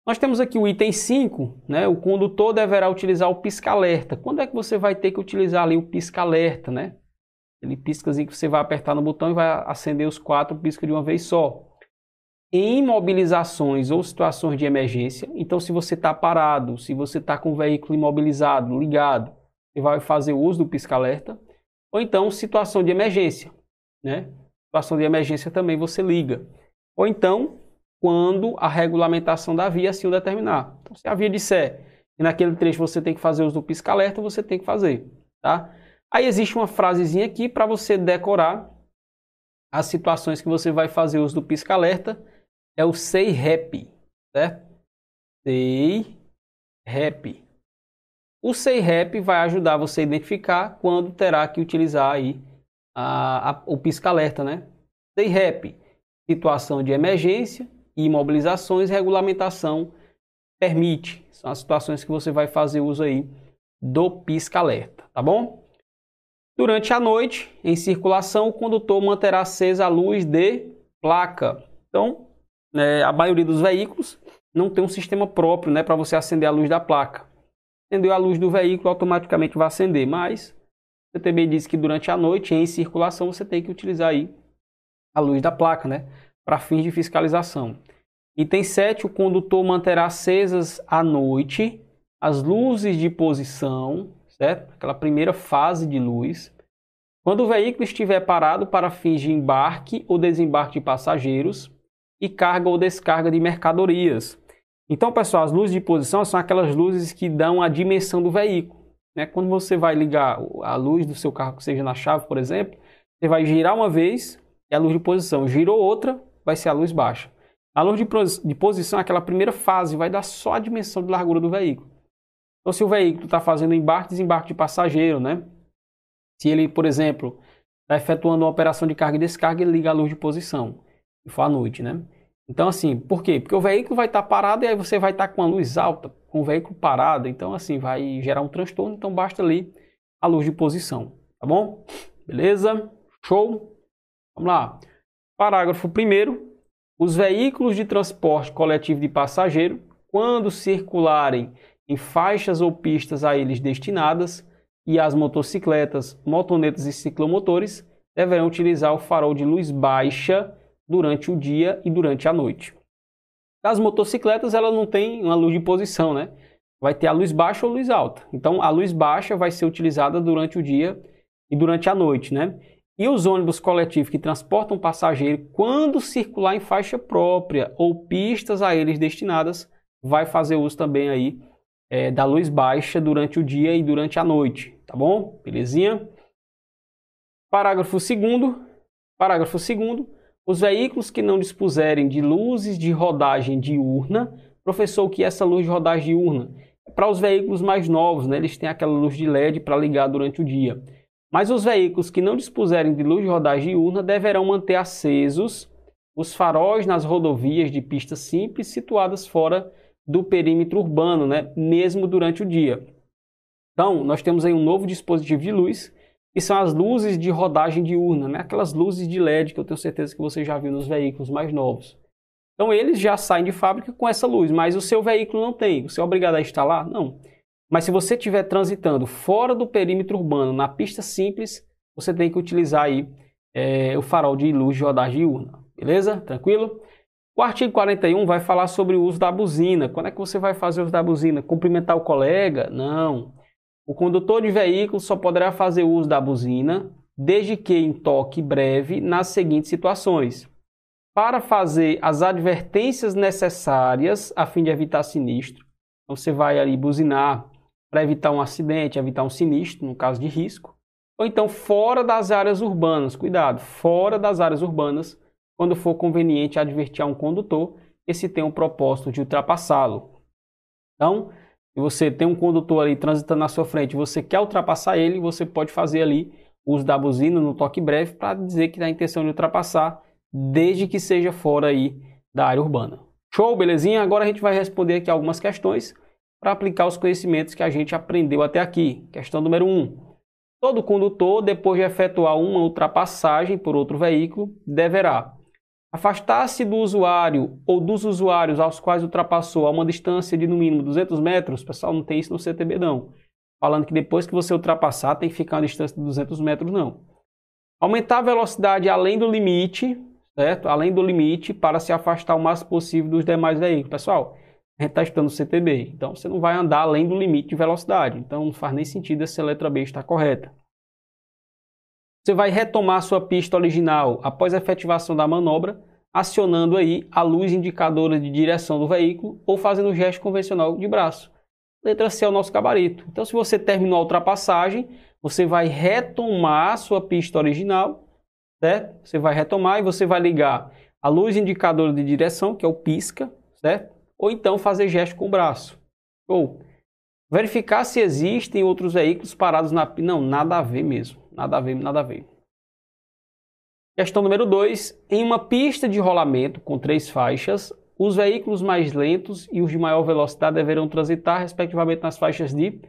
Nós temos aqui o item 5, né? o condutor deverá utilizar o pisca-alerta. Quando é que você vai ter que utilizar ali o pisca-alerta? Né? Ele piscazinho que você vai apertar no botão e vai acender os quatro pisca de uma vez só. Em imobilizações ou situações de emergência, então se você está parado, se você está com o veículo imobilizado, ligado, você vai fazer uso do pisca-alerta. Ou então situação de emergência, né? Situação de emergência também você liga. Ou então quando a regulamentação da via assim o determinar. Então, se a via disser que naquele trecho você tem que fazer uso do pisca-alerta, você tem que fazer, tá? Aí existe uma frasezinha aqui para você decorar as situações que você vai fazer uso do pisca-alerta. É o say happy, certo? Say happy. O say happy vai ajudar você a identificar quando terá que utilizar aí a, a, o pisca-alerta, né? Say happy, situação de emergência, imobilizações, regulamentação permite. São as situações que você vai fazer uso aí do pisca-alerta, tá bom? Durante a noite, em circulação, o condutor manterá acesa a luz de placa. Então, é, a maioria dos veículos não tem um sistema próprio né, para você acender a luz da placa. Acendeu a luz do veículo, automaticamente vai acender, mas você também diz que durante a noite, em circulação, você tem que utilizar aí a luz da placa, né? para fins de fiscalização. Item 7, o condutor manterá acesas à noite as luzes de posição, certo? Aquela primeira fase de luz. Quando o veículo estiver parado para fins de embarque ou desembarque de passageiros e carga ou descarga de mercadorias. Então, pessoal, as luzes de posição são aquelas luzes que dão a dimensão do veículo. Né? Quando você vai ligar a luz do seu carro, que seja na chave, por exemplo, você vai girar uma vez, é a luz de posição. Girou outra, vai ser a luz baixa. A luz de, de posição, aquela primeira fase, vai dar só a dimensão de largura do veículo. Então, se o veículo está fazendo embarque e desembarque de passageiro, né? Se ele, por exemplo, está efetuando uma operação de carga e descarga, ele liga a luz de posição, se for à noite, né? Então, assim, por quê? Porque o veículo vai estar tá parado e aí você vai estar tá com a luz alta, com o veículo parado. Então, assim, vai gerar um transtorno. Então, basta ali a luz de posição, tá bom? Beleza? Show? Vamos lá. Parágrafo 1. Os veículos de transporte coletivo de passageiro, quando circularem em faixas ou pistas a eles destinadas, e as motocicletas, motonetas e ciclomotores, deverão utilizar o farol de luz baixa durante o dia e durante a noite. As motocicletas, ela não tem uma luz de posição, né? Vai ter a luz baixa ou luz alta. Então, a luz baixa vai ser utilizada durante o dia e durante a noite, né? E os ônibus coletivos que transportam passageiro, quando circular em faixa própria ou pistas a eles destinadas, vai fazer uso também aí é, da luz baixa durante o dia e durante a noite, tá bom? Belezinha? Parágrafo 2 Parágrafo 2 Os veículos que não dispuserem de luzes de rodagem diurna, professor, o que é essa luz de rodagem diurna? É para os veículos mais novos, né? Eles têm aquela luz de LED para ligar durante o dia. Mas os veículos que não dispuserem de luz de rodagem diurna deverão manter acesos os faróis nas rodovias de pista simples situadas fora do perímetro urbano, né? mesmo durante o dia. Então, nós temos aí um novo dispositivo de luz, que são as luzes de rodagem diurna, né? aquelas luzes de LED que eu tenho certeza que você já viu nos veículos mais novos. Então, eles já saem de fábrica com essa luz, mas o seu veículo não tem. Você é obrigado a instalar? Não. Mas se você estiver transitando fora do perímetro urbano, na pista simples, você tem que utilizar aí é, o farol de luz de rodagem diurna. Beleza? Tranquilo? O artigo 41 vai falar sobre o uso da buzina. Quando é que você vai fazer o uso da buzina? Cumprimentar o colega? Não. O condutor de veículo só poderá fazer uso da buzina desde que em toque breve nas seguintes situações. Para fazer as advertências necessárias a fim de evitar sinistro. Então você vai ali buzinar para evitar um acidente, evitar um sinistro, no caso de risco. Ou então fora das áreas urbanas. Cuidado, fora das áreas urbanas quando for conveniente advertir a um condutor que se tem o propósito de ultrapassá-lo. Então, se você tem um condutor ali transitando na sua frente, você quer ultrapassar ele, você pode fazer ali uso da buzina no toque breve para dizer que tem a intenção de ultrapassar, desde que seja fora aí da área urbana. Show, belezinha? Agora a gente vai responder aqui algumas questões para aplicar os conhecimentos que a gente aprendeu até aqui. Questão número 1. Um. Todo condutor, depois de efetuar uma ultrapassagem por outro veículo, deverá Afastar-se do usuário ou dos usuários aos quais ultrapassou a uma distância de no mínimo 200 metros, pessoal, não tem isso no CTB não. Falando que depois que você ultrapassar tem que ficar a uma distância de 200 metros não. Aumentar a velocidade além do limite, certo? Além do limite para se afastar o máximo possível dos demais veículos. Pessoal, a gente está estudando CTB, então você não vai andar além do limite de velocidade. Então não faz nem sentido essa letra B estar correta. Você vai retomar sua pista original após a efetivação da manobra, acionando aí a luz indicadora de direção do veículo ou fazendo o gesto convencional de braço. Letra C é o nosso gabarito. Então, se você terminou a ultrapassagem, você vai retomar sua pista original, certo? Você vai retomar e você vai ligar a luz indicadora de direção, que é o pisca, certo? Ou então fazer gesto com o braço. Ou verificar se existem outros veículos parados na... Não, nada a ver mesmo. Nada a ver, nada a ver. Questão número 2. Em uma pista de rolamento com três faixas, os veículos mais lentos e os de maior velocidade deverão transitar, respectivamente, nas faixas de.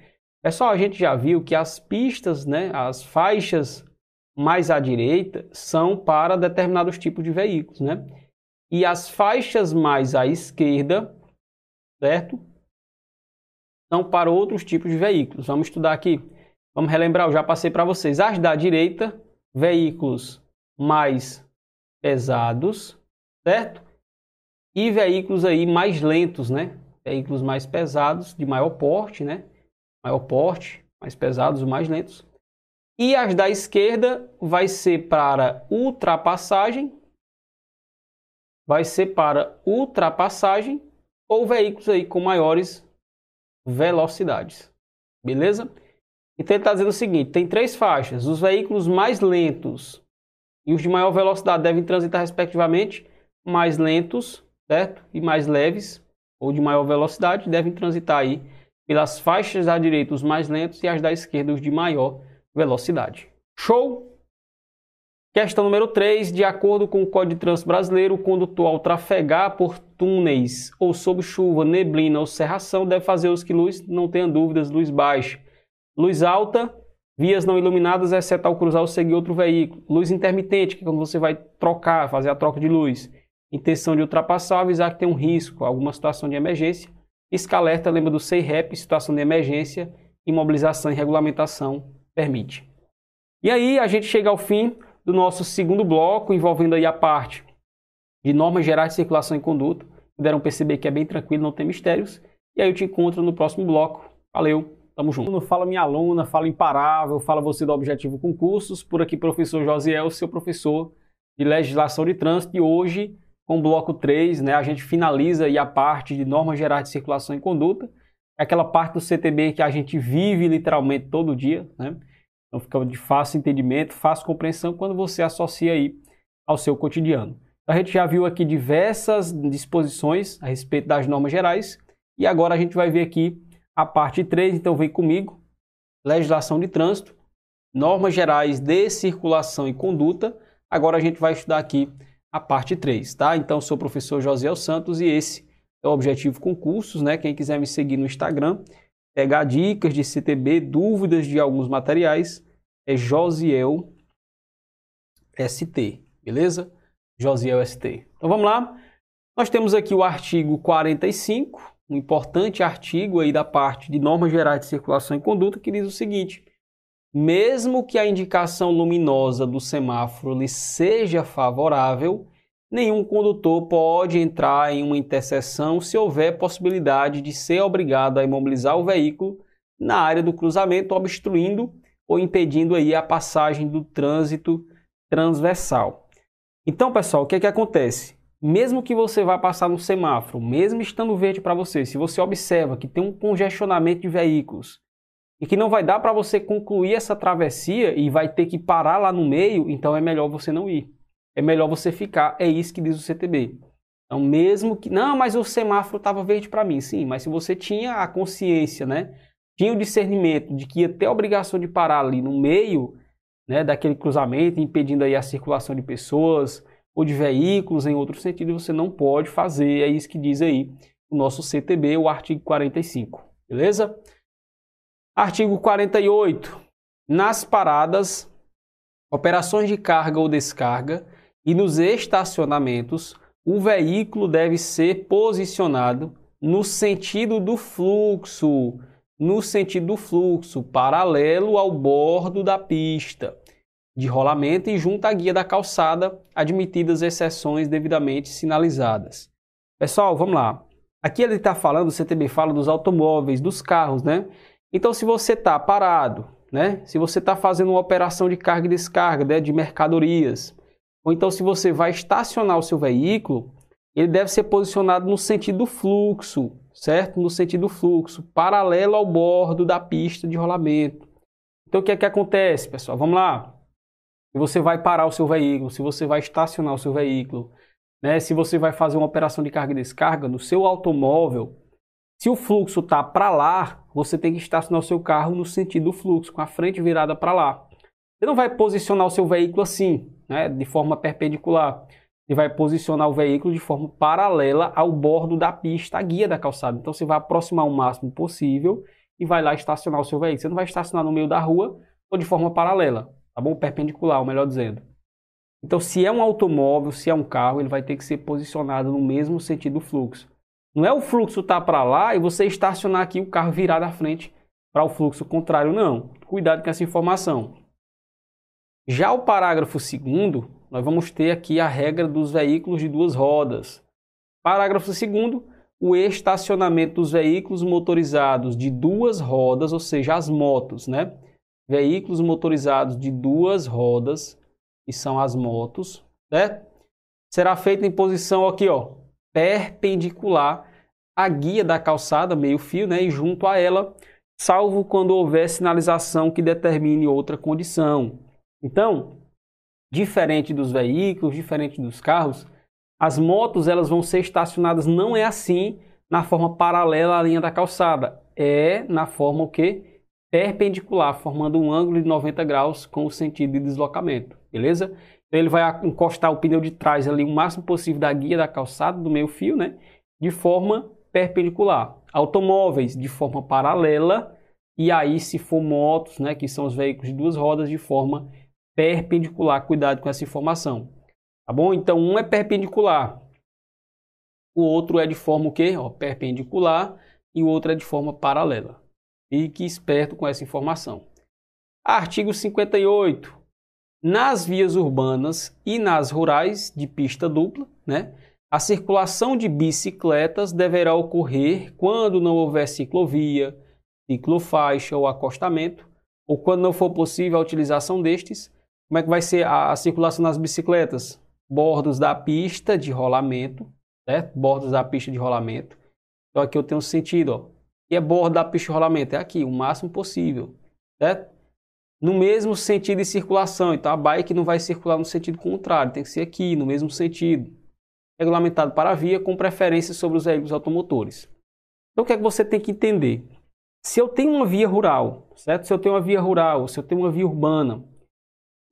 Pessoal, a gente já viu que as pistas, né, as faixas mais à direita, são para determinados tipos de veículos, né? E as faixas mais à esquerda, certo? São para outros tipos de veículos. Vamos estudar aqui. Vamos relembrar, eu já passei para vocês. As da direita, veículos mais pesados, certo? E veículos aí mais lentos, né? Veículos mais pesados, de maior porte, né? Maior porte, mais pesados, mais lentos. E as da esquerda vai ser para ultrapassagem, vai ser para ultrapassagem ou veículos aí com maiores velocidades. Beleza? Então ele está dizendo o seguinte: tem três faixas. Os veículos mais lentos e os de maior velocidade devem transitar, respectivamente, mais lentos, certo? E mais leves, ou de maior velocidade, devem transitar aí pelas faixas da direita, os mais lentos, e as da esquerda, os de maior velocidade. Show? Questão número 3. De acordo com o Código de Trânsito Brasileiro, o condutor ao trafegar por túneis ou sob chuva, neblina ou serração deve fazer os que luz, não tenha dúvidas, luz baixa Luz alta, vias não iluminadas, exceto ao cruzar ou seguir outro veículo. Luz intermitente, que é quando você vai trocar, fazer a troca de luz. Intenção de ultrapassar, avisar que tem um risco, alguma situação de emergência. Pisca-alerta, lembra do CEIREP, situação de emergência, imobilização e regulamentação permite. E aí a gente chega ao fim do nosso segundo bloco, envolvendo aí a parte de normas gerais de circulação e conduta. Puderam perceber que é bem tranquilo, não tem mistérios. E aí eu te encontro no próximo bloco. Valeu! Tamo junto. Fala minha aluna, fala imparável, fala você do Objetivo Concursos. Por aqui, professor Josiel, seu professor de legislação de trânsito. E hoje, com o bloco 3, né, a gente finaliza aí a parte de normas gerais de circulação e conduta. É aquela parte do CTB que a gente vive literalmente todo dia, né? Então fica de fácil entendimento, fácil compreensão quando você associa aí ao seu cotidiano. A gente já viu aqui diversas disposições a respeito das normas gerais e agora a gente vai ver aqui a parte 3, então vem comigo, legislação de trânsito, normas gerais de circulação e conduta. Agora a gente vai estudar aqui a parte 3, tá? Então sou o professor José Santos e esse é o Objetivo Concursos, né? Quem quiser me seguir no Instagram, pegar dicas de CTB, dúvidas de alguns materiais, é Josiel ST, beleza? Josiel ST. Então vamos lá. Nós temos aqui o artigo 45, um importante artigo aí da parte de normas gerais de circulação e conduta que diz o seguinte: mesmo que a indicação luminosa do semáforo lhe seja favorável, nenhum condutor pode entrar em uma interseção se houver possibilidade de ser obrigado a imobilizar o veículo na área do cruzamento, obstruindo ou impedindo aí a passagem do trânsito transversal. Então, pessoal, o que, é que acontece? Mesmo que você vá passar no semáforo, mesmo estando verde para você, se você observa que tem um congestionamento de veículos e que não vai dar para você concluir essa travessia e vai ter que parar lá no meio, então é melhor você não ir. É melhor você ficar. É isso que diz o CTB. Então, mesmo que. Não, mas o semáforo estava verde para mim. Sim, mas se você tinha a consciência, né? Tinha o discernimento de que ia ter a obrigação de parar ali no meio né, daquele cruzamento, impedindo aí a circulação de pessoas ou de veículos em outro sentido, você não pode fazer. É isso que diz aí o nosso CTB, o artigo 45. Beleza? Artigo 48. Nas paradas, operações de carga ou descarga e nos estacionamentos, o veículo deve ser posicionado no sentido do fluxo no sentido do fluxo, paralelo ao bordo da pista de rolamento e junto à guia da calçada, admitidas exceções devidamente sinalizadas. Pessoal, vamos lá. Aqui ele está falando, o CTB fala dos automóveis, dos carros, né? Então, se você está parado, né? Se você está fazendo uma operação de carga e descarga né? de mercadorias, ou então se você vai estacionar o seu veículo, ele deve ser posicionado no sentido do fluxo, certo? No sentido fluxo, paralelo ao bordo da pista de rolamento. Então o que é que acontece, pessoal? Vamos lá. Se você vai parar o seu veículo, se você vai estacionar o seu veículo, né? se você vai fazer uma operação de carga e descarga no seu automóvel, se o fluxo está para lá, você tem que estacionar o seu carro no sentido do fluxo, com a frente virada para lá. Você não vai posicionar o seu veículo assim, né? de forma perpendicular e vai posicionar o veículo de forma paralela ao bordo da pista, a guia da calçada. Então você vai aproximar o máximo possível e vai lá estacionar o seu veículo. Você não vai estacionar no meio da rua ou de forma paralela, tá bom? Perpendicular, melhor dizendo. Então, se é um automóvel, se é um carro, ele vai ter que ser posicionado no mesmo sentido do fluxo. Não é o fluxo estar tá para lá e você estacionar aqui o carro virar da frente para o fluxo contrário, não. Cuidado com essa informação. Já o parágrafo segundo, nós vamos ter aqui a regra dos veículos de duas rodas. Parágrafo 2 o estacionamento dos veículos motorizados de duas rodas, ou seja, as motos, né? Veículos motorizados de duas rodas, que são as motos, certo? Será feito em posição aqui, ó, perpendicular à guia da calçada, meio fio, né? E junto a ela, salvo quando houver sinalização que determine outra condição. Então, diferente dos veículos, diferente dos carros, as motos elas vão ser estacionadas não é assim na forma paralela à linha da calçada, é na forma o que perpendicular, formando um ângulo de 90 graus com o sentido de deslocamento, beleza? Então ele vai encostar o pneu de trás ali o máximo possível da guia da calçada do meio fio, né? De forma perpendicular. Automóveis de forma paralela e aí se for motos, né, que são os veículos de duas rodas de forma perpendicular. Cuidado com essa informação. Tá bom? Então, um é perpendicular. O outro é de forma o quê? Ó, perpendicular e o outro é de forma paralela. Fique esperto com essa informação. Artigo 58. Nas vias urbanas e nas rurais de pista dupla, né, a circulação de bicicletas deverá ocorrer quando não houver ciclovia, ciclofaixa ou acostamento, ou quando não for possível a utilização destes, como é que vai ser a, a circulação das bicicletas? Bordos da pista de rolamento, certo? Bordos da pista de rolamento. Então aqui eu tenho sentido, ó. E é bordo da rolamento? É aqui, o máximo possível, certo? No mesmo sentido de circulação. Então a bike não vai circular no sentido contrário, tem que ser aqui, no mesmo sentido. Regulamentado para a via, com preferência sobre os veículos automotores. Então o que é que você tem que entender? Se eu tenho uma via rural, certo? Se eu tenho uma via rural, se eu tenho uma via urbana,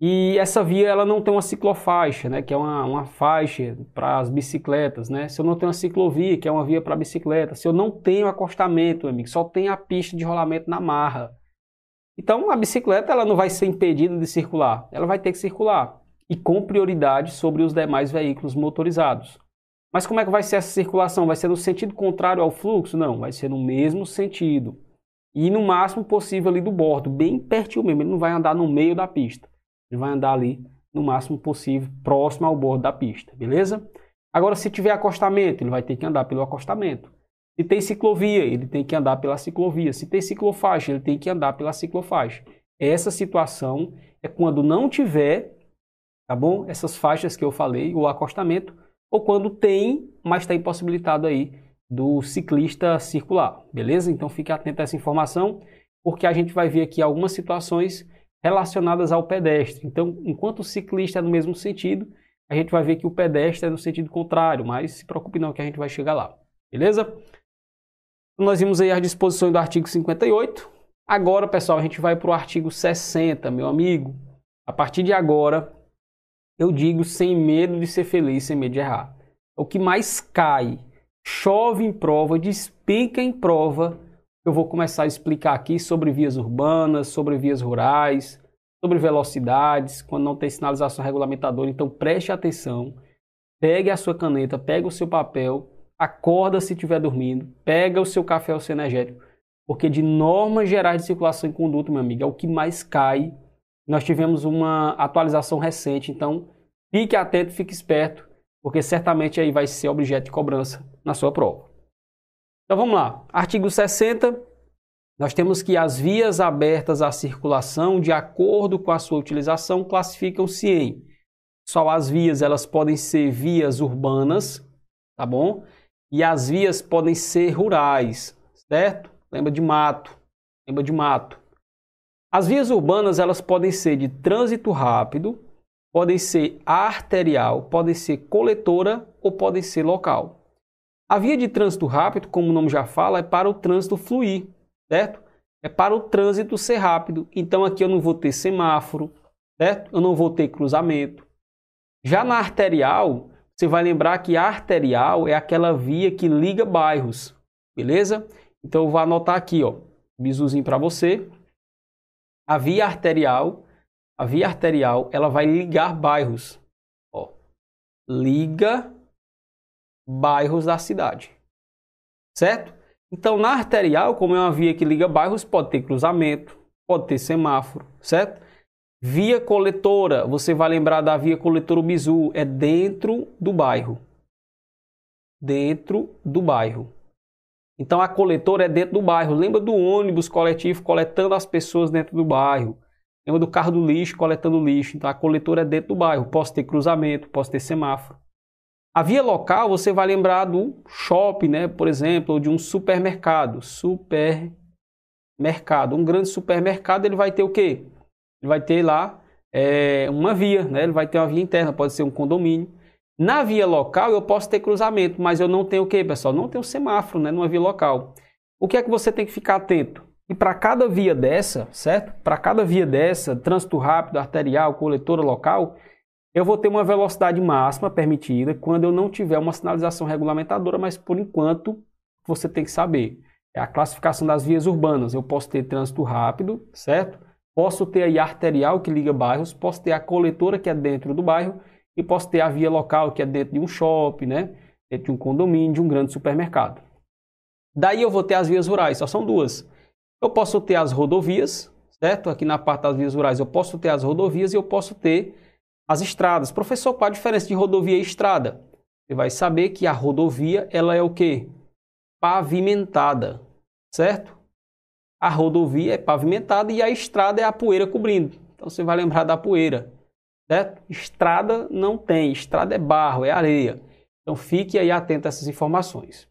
E essa via ela não tem uma ciclofaixa, né, que é uma, uma faixa para as bicicletas, né? Se eu não tenho uma ciclovia, que é uma via para bicicleta, se eu não tenho acostamento, amigo, só tem a pista de rolamento na marra. Então a bicicleta ela não vai ser impedida de circular, ela vai ter que circular e com prioridade sobre os demais veículos motorizados. Mas como é que vai ser essa circulação? Vai ser no sentido contrário ao fluxo? Não, vai ser no mesmo sentido. E no máximo possível ali do bordo, bem pertinho mesmo. Ele não vai andar no meio da pista. Ele vai andar ali no máximo possível, próximo ao bordo da pista, beleza? Agora, se tiver acostamento, ele vai ter que andar pelo acostamento. Se tem ciclovia, ele tem que andar pela ciclovia. Se tem ciclofaixa, ele tem que andar pela ciclofaixa. Essa situação é quando não tiver, tá bom? Essas faixas que eu falei, o acostamento, ou quando tem, mas está impossibilitado aí do ciclista circular, beleza? Então fique atento a essa informação, porque a gente vai ver aqui algumas situações relacionadas ao pedestre. Então, enquanto o ciclista é no mesmo sentido, a gente vai ver que o pedestre é no sentido contrário, mas se preocupe não que a gente vai chegar lá, beleza? Nós vimos aí as disposições do artigo 58. Agora, pessoal, a gente vai para o artigo 60, meu amigo. A partir de agora, eu digo sem medo de ser feliz, sem medo de errar. O que mais cai, chove em prova, despenca em prova, eu vou começar a explicar aqui sobre vias urbanas, sobre vias rurais, sobre velocidades, quando não tem sinalização regulamentadora. Então preste atenção, pegue a sua caneta, pegue o seu papel, acorda se estiver dormindo, pega o seu café ou seu energético, porque de normas gerais de circulação e conduta, meu amigo, é o que mais cai nós tivemos uma atualização recente, então fique atento, fique esperto, porque certamente aí vai ser objeto de cobrança na sua prova. Então vamos lá. Artigo 60. Nós temos que as vias abertas à circulação, de acordo com a sua utilização, classificam-se em só as vias, elas podem ser vias urbanas, tá bom? E as vias podem ser rurais, certo? Lembra de mato, lembra de mato. As vias urbanas elas podem ser de trânsito rápido, podem ser arterial, podem ser coletora ou podem ser local. A via de trânsito rápido, como o nome já fala, é para o trânsito fluir, certo? É para o trânsito ser rápido. Então aqui eu não vou ter semáforo, certo? Eu não vou ter cruzamento. Já na arterial, você vai lembrar que a arterial é aquela via que liga bairros, beleza? Então eu vou anotar aqui, ó, bizuzinho para você a via arterial, a via arterial, ela vai ligar bairros. Ó, liga bairros da cidade. Certo? Então, na arterial, como é uma via que liga bairros, pode ter cruzamento, pode ter semáforo, certo? Via coletora, você vai lembrar da via coletora Bizu, é dentro do bairro. Dentro do bairro. Então a coletora é dentro do bairro. Lembra do ônibus coletivo coletando as pessoas dentro do bairro? Lembra do carro do lixo coletando lixo? Então a coletora é dentro do bairro. Posso ter cruzamento, posso ter semáforo. A via local você vai lembrar do shopping, né? por exemplo, ou de um supermercado. Supermercado. Um grande supermercado ele vai ter o quê? Ele vai ter lá é, uma via, né? ele vai ter uma via interna, pode ser um condomínio. Na via local eu posso ter cruzamento, mas eu não tenho o que, pessoal? Não tenho semáforo, né, numa via local. O que é que você tem que ficar atento? E para cada via dessa, certo? Para cada via dessa, trânsito rápido, arterial, coletora local, eu vou ter uma velocidade máxima permitida quando eu não tiver uma sinalização regulamentadora, mas por enquanto você tem que saber. É a classificação das vias urbanas. Eu posso ter trânsito rápido, certo? Posso ter aí a arterial que liga bairros, posso ter a coletora que é dentro do bairro e posso ter a via local, que é dentro de um shopping, né? dentro de um condomínio, de um grande supermercado. Daí eu vou ter as vias rurais, só são duas. Eu posso ter as rodovias, certo? Aqui na parte das vias rurais eu posso ter as rodovias e eu posso ter as estradas. Professor, qual a diferença de rodovia e estrada? Você vai saber que a rodovia ela é o quê? Pavimentada, certo? A rodovia é pavimentada e a estrada é a poeira cobrindo. Então você vai lembrar da poeira. Certo? Estrada não tem, estrada é barro, é areia. Então fique aí atento a essas informações.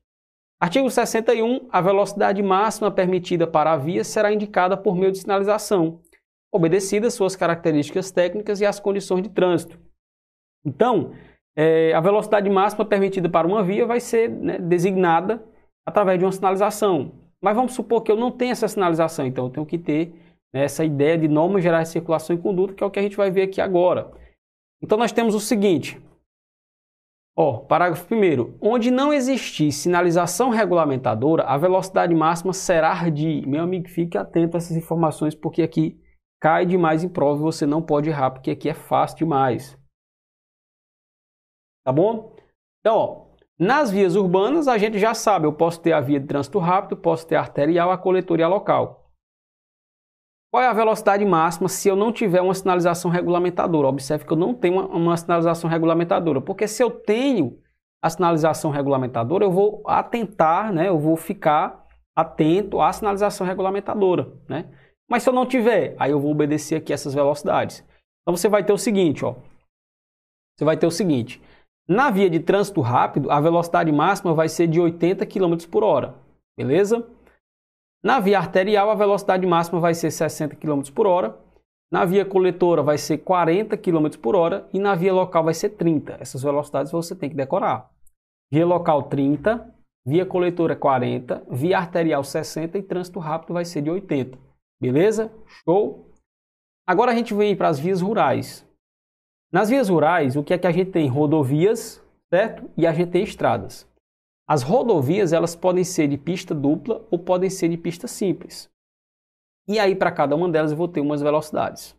Artigo 61. A velocidade máxima permitida para a via será indicada por meio de sinalização, obedecidas suas características técnicas e as condições de trânsito. Então, é, a velocidade máxima permitida para uma via vai ser né, designada através de uma sinalização. Mas vamos supor que eu não tenha essa sinalização, então eu tenho que ter né, essa ideia de normas gerais de circulação e conduta, que é o que a gente vai ver aqui agora. Então nós temos o seguinte, ó, parágrafo 1 onde não existir sinalização regulamentadora, a velocidade máxima será de, meu amigo, fique atento a essas informações, porque aqui cai demais em prova e você não pode errar, porque aqui é fácil demais. Tá bom? Então, ó, nas vias urbanas, a gente já sabe, eu posso ter a via de trânsito rápido, posso ter a arterial, a coletora e a local. Qual é a velocidade máxima se eu não tiver uma sinalização regulamentadora? Observe que eu não tenho uma, uma sinalização regulamentadora, porque se eu tenho a sinalização regulamentadora, eu vou atentar, né, eu vou ficar atento à sinalização regulamentadora. Né? Mas se eu não tiver, aí eu vou obedecer aqui essas velocidades. Então você vai ter o seguinte, ó. Você vai ter o seguinte, na via de trânsito rápido, a velocidade máxima vai ser de 80 km por hora, beleza? Na via arterial, a velocidade máxima vai ser 60 km por hora. Na via coletora vai ser 40 km por hora e na via local vai ser 30. Essas velocidades você tem que decorar. Via local 30, via coletora 40, via arterial 60 e trânsito rápido vai ser de 80. Beleza? Show? Agora a gente vem para as vias rurais. Nas vias rurais, o que é que a gente tem? Rodovias, certo? E a gente tem estradas. As rodovias, elas podem ser de pista dupla ou podem ser de pista simples. E aí, para cada uma delas, eu vou ter umas velocidades.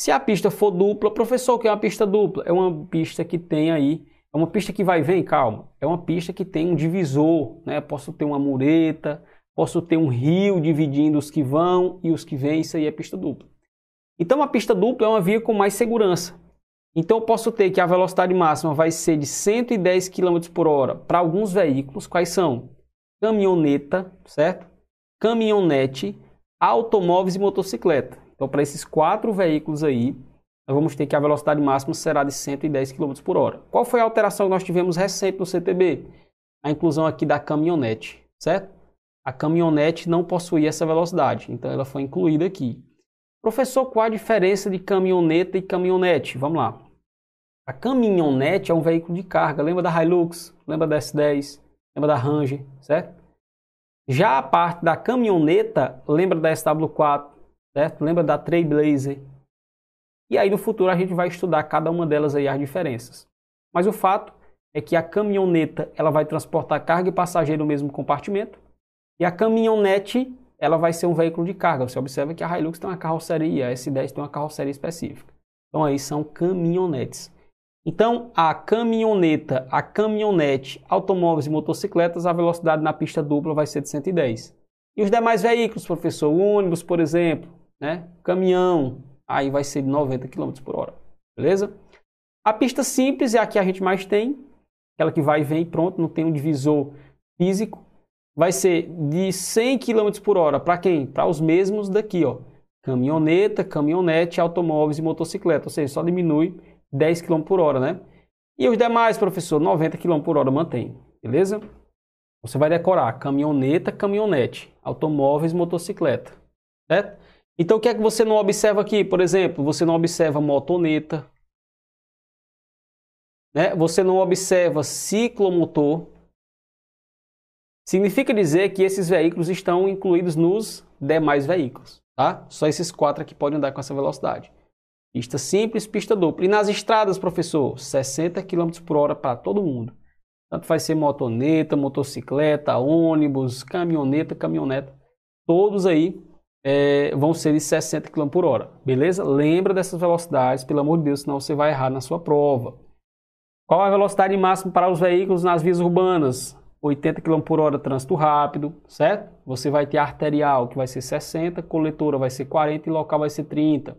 Se a pista for dupla, professor, o que é uma pista dupla? É uma pista que tem aí, é uma pista que vai e vem, calma. É uma pista que tem um divisor, né? Posso ter uma mureta, posso ter um rio dividindo os que vão e os que vêm, isso aí é pista dupla. Então, a pista dupla é uma via com mais segurança. Então, eu posso ter que a velocidade máxima vai ser de 110 km por hora para alguns veículos. Quais são? Caminhoneta, certo? Caminhonete, automóveis e motocicleta. Então, para esses quatro veículos aí, nós vamos ter que a velocidade máxima será de 110 km por hora. Qual foi a alteração que nós tivemos recente no CTB? A inclusão aqui da caminhonete, certo? A caminhonete não possuía essa velocidade, então ela foi incluída aqui. Professor, qual a diferença de caminhoneta e caminhonete? Vamos lá. A caminhonete é um veículo de carga. Lembra da Hilux? Lembra da S10? Lembra da Ranger? Certo? Já a parte da caminhoneta, lembra da SW4? Certo? Lembra da Trailblazer? E aí no futuro a gente vai estudar cada uma delas aí as diferenças. Mas o fato é que a caminhoneta ela vai transportar carga e passageiro no mesmo compartimento e a caminhonete ela vai ser um veículo de carga. Você observa que a Hilux tem uma carroceria, a S10 tem uma carroceria específica. Então aí são caminhonetes. Então a caminhoneta, a caminhonete, automóveis e motocicletas, a velocidade na pista dupla vai ser de 110. E os demais veículos, professor, ônibus, por exemplo, né? caminhão, aí vai ser de 90 km por hora. Beleza? A pista simples é a que a gente mais tem, aquela que vai e vem pronto, não tem um divisor físico vai ser de 100 km por hora para quem? Para os mesmos daqui, ó. Caminhoneta, caminhonete, automóveis e motocicleta, ou seja, só diminui 10 km por hora, né? E os demais, professor, 90 km por hora mantém, beleza? Você vai decorar caminhoneta, caminhonete, automóveis, motocicleta, certo? Então o que é que você não observa aqui? Por exemplo, você não observa motoneta, né? Você não observa ciclomotor, Significa dizer que esses veículos estão incluídos nos demais veículos, tá? Só esses quatro aqui podem andar com essa velocidade. Pista simples, pista dupla. E nas estradas, professor, 60 km por hora para todo mundo. Tanto vai ser motoneta, motocicleta, ônibus, caminhoneta, caminhoneta. Todos aí é, vão ser de 60 km por hora, beleza? Lembra dessas velocidades, pelo amor de Deus, senão você vai errar na sua prova. Qual a velocidade máxima para os veículos nas vias urbanas? 80 km por hora trânsito rápido, certo? Você vai ter arterial, que vai ser 60, coletora vai ser 40 e local vai ser 30.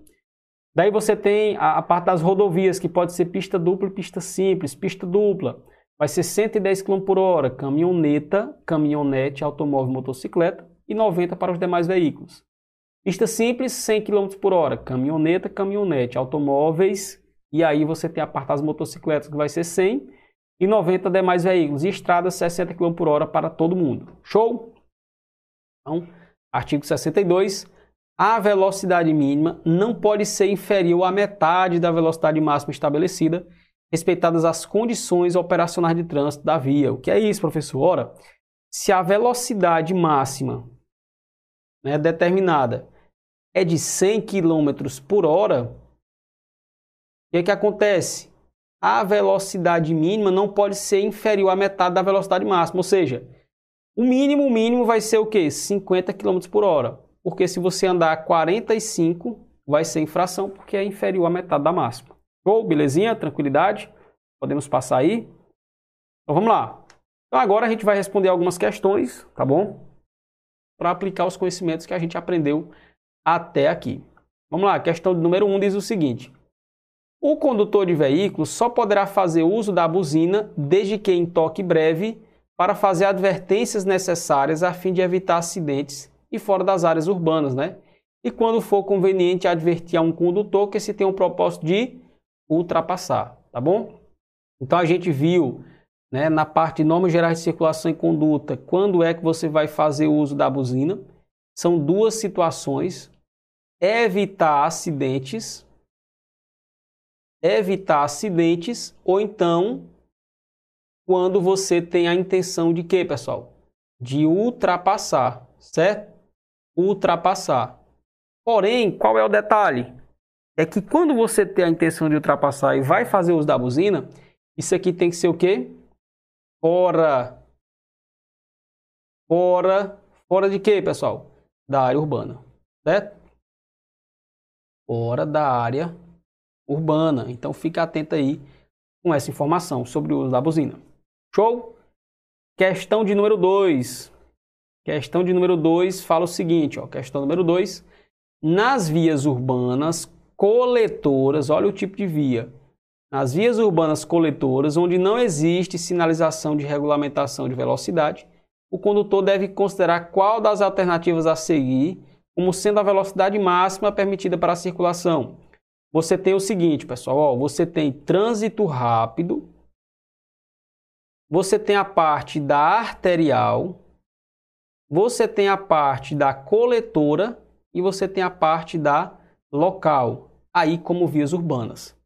Daí você tem a, a parte das rodovias, que pode ser pista dupla pista simples. Pista dupla vai ser 110 km por hora, caminhoneta, caminhonete, automóvel, motocicleta e 90 para os demais veículos. Pista simples, 100 km por hora, caminhoneta, caminhonete, automóveis, e aí você tem a parte das motocicletas que vai ser 100 e 90 demais veículos e estradas 60 km por hora para todo mundo. Show? Então, artigo 62. A velocidade mínima não pode ser inferior à metade da velocidade máxima estabelecida, respeitadas as condições operacionais de trânsito da via. O que é isso, professor? Ora, se a velocidade máxima né, determinada é de 100 km por hora, o que, que acontece? A velocidade mínima não pode ser inferior à metade da velocidade máxima, ou seja, o mínimo, o mínimo vai ser o quê? 50 km por hora. Porque se você andar 45, vai ser infração, porque é inferior à metade da máxima. Show? Belezinha? Tranquilidade? Podemos passar aí? Então vamos lá. Então agora a gente vai responder algumas questões, tá bom? Para aplicar os conhecimentos que a gente aprendeu até aqui. Vamos lá, questão número 1 um diz o seguinte: O condutor de veículo só poderá fazer uso da buzina desde que em toque breve para fazer advertências necessárias a fim de evitar acidentes e fora das áreas urbanas, né? E quando for conveniente advertir a um condutor que se tem um propósito de ultrapassar, tá bom? Então a gente viu né, na parte de normas gerais de circulação e conduta, quando é que você vai fazer uso da buzina. São duas situações. Evitar acidentes, evitar acidentes, ou então quando você tem a intenção de quê, pessoal? De ultrapassar, certo? Ultrapassar. Porém, qual é o detalhe? É que quando você tem a intenção de ultrapassar e vai fazer uso da buzina, isso aqui tem que ser o quê? Fora. Fora. Fora de quê, pessoal? Da área urbana. Certo? Fora da área urbana. Então fica atento aí com essa informação sobre o uso da buzina. Show? Questão de número 2. Questão de número 2 fala o seguinte, ó, questão número 2. Nas vias urbanas coletoras, olha o tipo de via, nas vias urbanas coletoras, onde não existe sinalização de regulamentação de velocidade, o condutor deve considerar qual das alternativas a seguir como sendo a velocidade máxima permitida para a circulação. Você tem o seguinte, pessoal, ó, você tem trânsito rápido, você tem a parte da arterial, você tem a parte da coletora e você tem a parte da local, aí como vias urbanas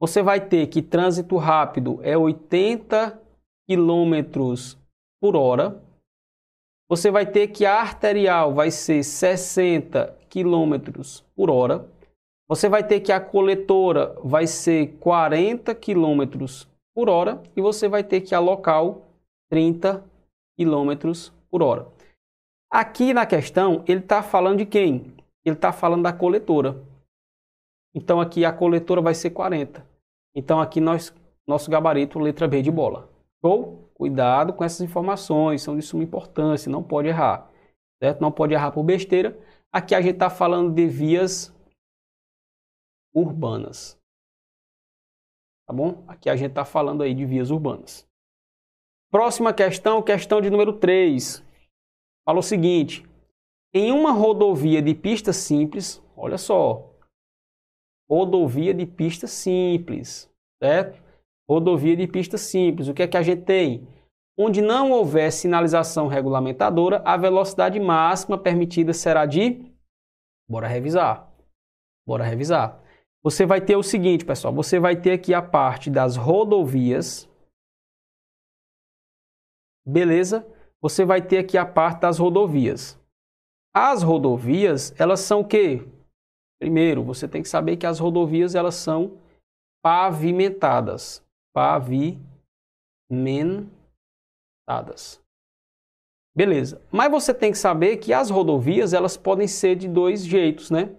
você vai ter que trânsito rápido é 80 km por hora. Você vai ter que a arterial vai ser 60 km por hora. Você vai ter que a coletora vai ser 40 km por hora. E você vai ter que a local 30 km por hora. Aqui na questão, ele está falando de quem? Ele está falando da coletora. Então aqui a coletora vai ser 40. Então aqui nós, nosso gabarito, letra B de bola. Show? Cuidado com essas informações, são de suma importância, não pode errar. Certo? Não pode errar por besteira. Aqui a gente está falando de vias urbanas. Tá bom? Aqui a gente está falando aí de vias urbanas. Próxima questão, questão de número 3. Fala o seguinte: em uma rodovia de pista simples, olha só, rodovia de pista simples, certo? Rodovia de pista simples. O que é que a gente tem? Onde não houver sinalização regulamentadora, a velocidade máxima permitida será de. Bora revisar. Bora revisar. Você vai ter o seguinte, pessoal. Você vai ter aqui a parte das rodovias. Beleza? Você vai ter aqui a parte das rodovias. As rodovias, elas são o quê? Primeiro, você tem que saber que as rodovias elas são pavimentadas. Pavimentadas. Beleza. Mas você tem que saber que as rodovias elas podem ser de dois jeitos, né?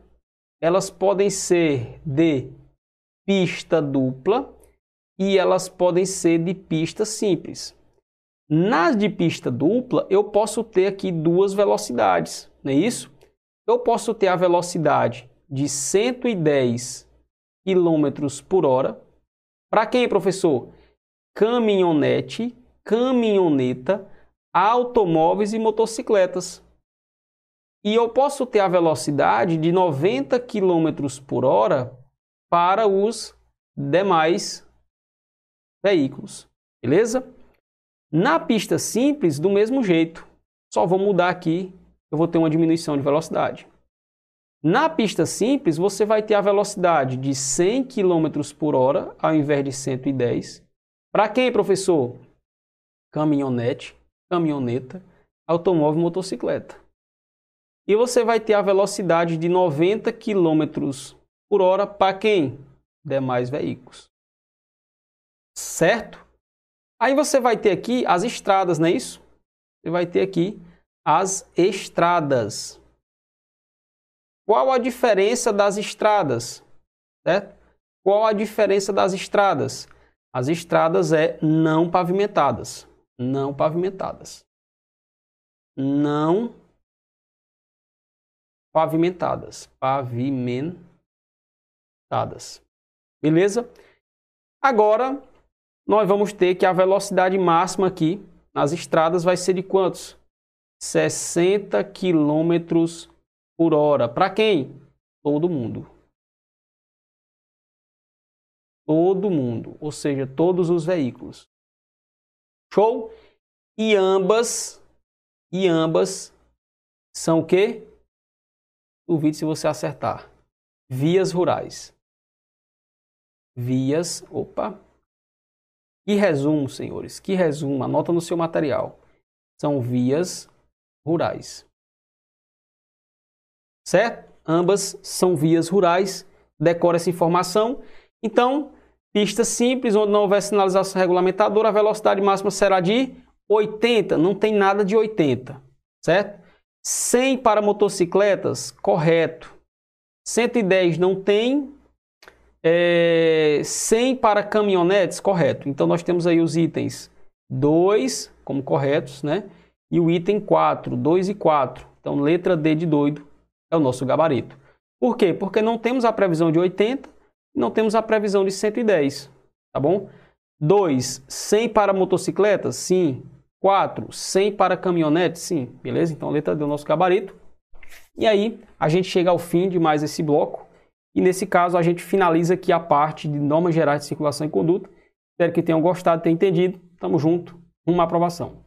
Elas podem ser de pista dupla e elas podem ser de pista simples. Nas de pista dupla, eu posso ter aqui duas velocidades, não é isso? Eu posso ter a velocidade de 110 km por hora. Para quem, professor? Caminhonete, caminhoneta, automóveis e motocicletas. E eu posso ter a velocidade de 90 km por hora para os demais veículos. Beleza? Na pista simples, do mesmo jeito. Só vou mudar aqui, eu vou ter uma diminuição de velocidade. Na pista simples, você vai ter a velocidade de 100 km por hora ao invés de 110. Para quem, professor? Caminhonete, caminhoneta, automóvel motocicleta. E você vai ter a velocidade de 90 km por hora para quem? Demais veículos. Certo? Aí você vai ter aqui as estradas, não é isso? Você vai ter aqui as estradas. Qual a diferença das estradas? Certo? Qual a diferença das estradas? As estradas é não pavimentadas. Não pavimentadas. Não pavimentadas. Pavimentadas. Beleza? Agora, nós vamos ter que a velocidade máxima aqui nas estradas vai ser de quantos? 60 km por hora. Para quem? Todo mundo. Todo mundo, ou seja, todos os veículos. Show? E ambas, e ambas são o quê? Duvide se você acertar. Vias rurais. Vias, opa. Que resumo, senhores, que resumo, anota no seu material. São vias rurais. Certo? Ambas são vias rurais. Decora essa informação. Então, pista simples, onde não houver sinalização regulamentadora, a velocidade máxima será de 80. Não tem nada de 80, certo? 100 para motocicletas, correto. 110 não tem. É, 100 para caminhonetes, correto. Então nós temos aí os itens 2 como corretos, né? E o item 4, 2 e 4. Então letra D de doido é o nosso gabarito. Por quê? Porque não temos a previsão de 80 e não temos a previsão de 110, tá bom? 2, 100 para motocicletas? Sim. 4, 100 para caminhonete? Sim, beleza? Então a letra D é o nosso gabarito. E aí a gente chega ao fim de mais esse bloco. E nesse caso a gente finaliza aqui a parte de normas gerais de circulação e conduta. Espero que tenham gostado, tenham entendido. Tamo junto. Uma aprovação.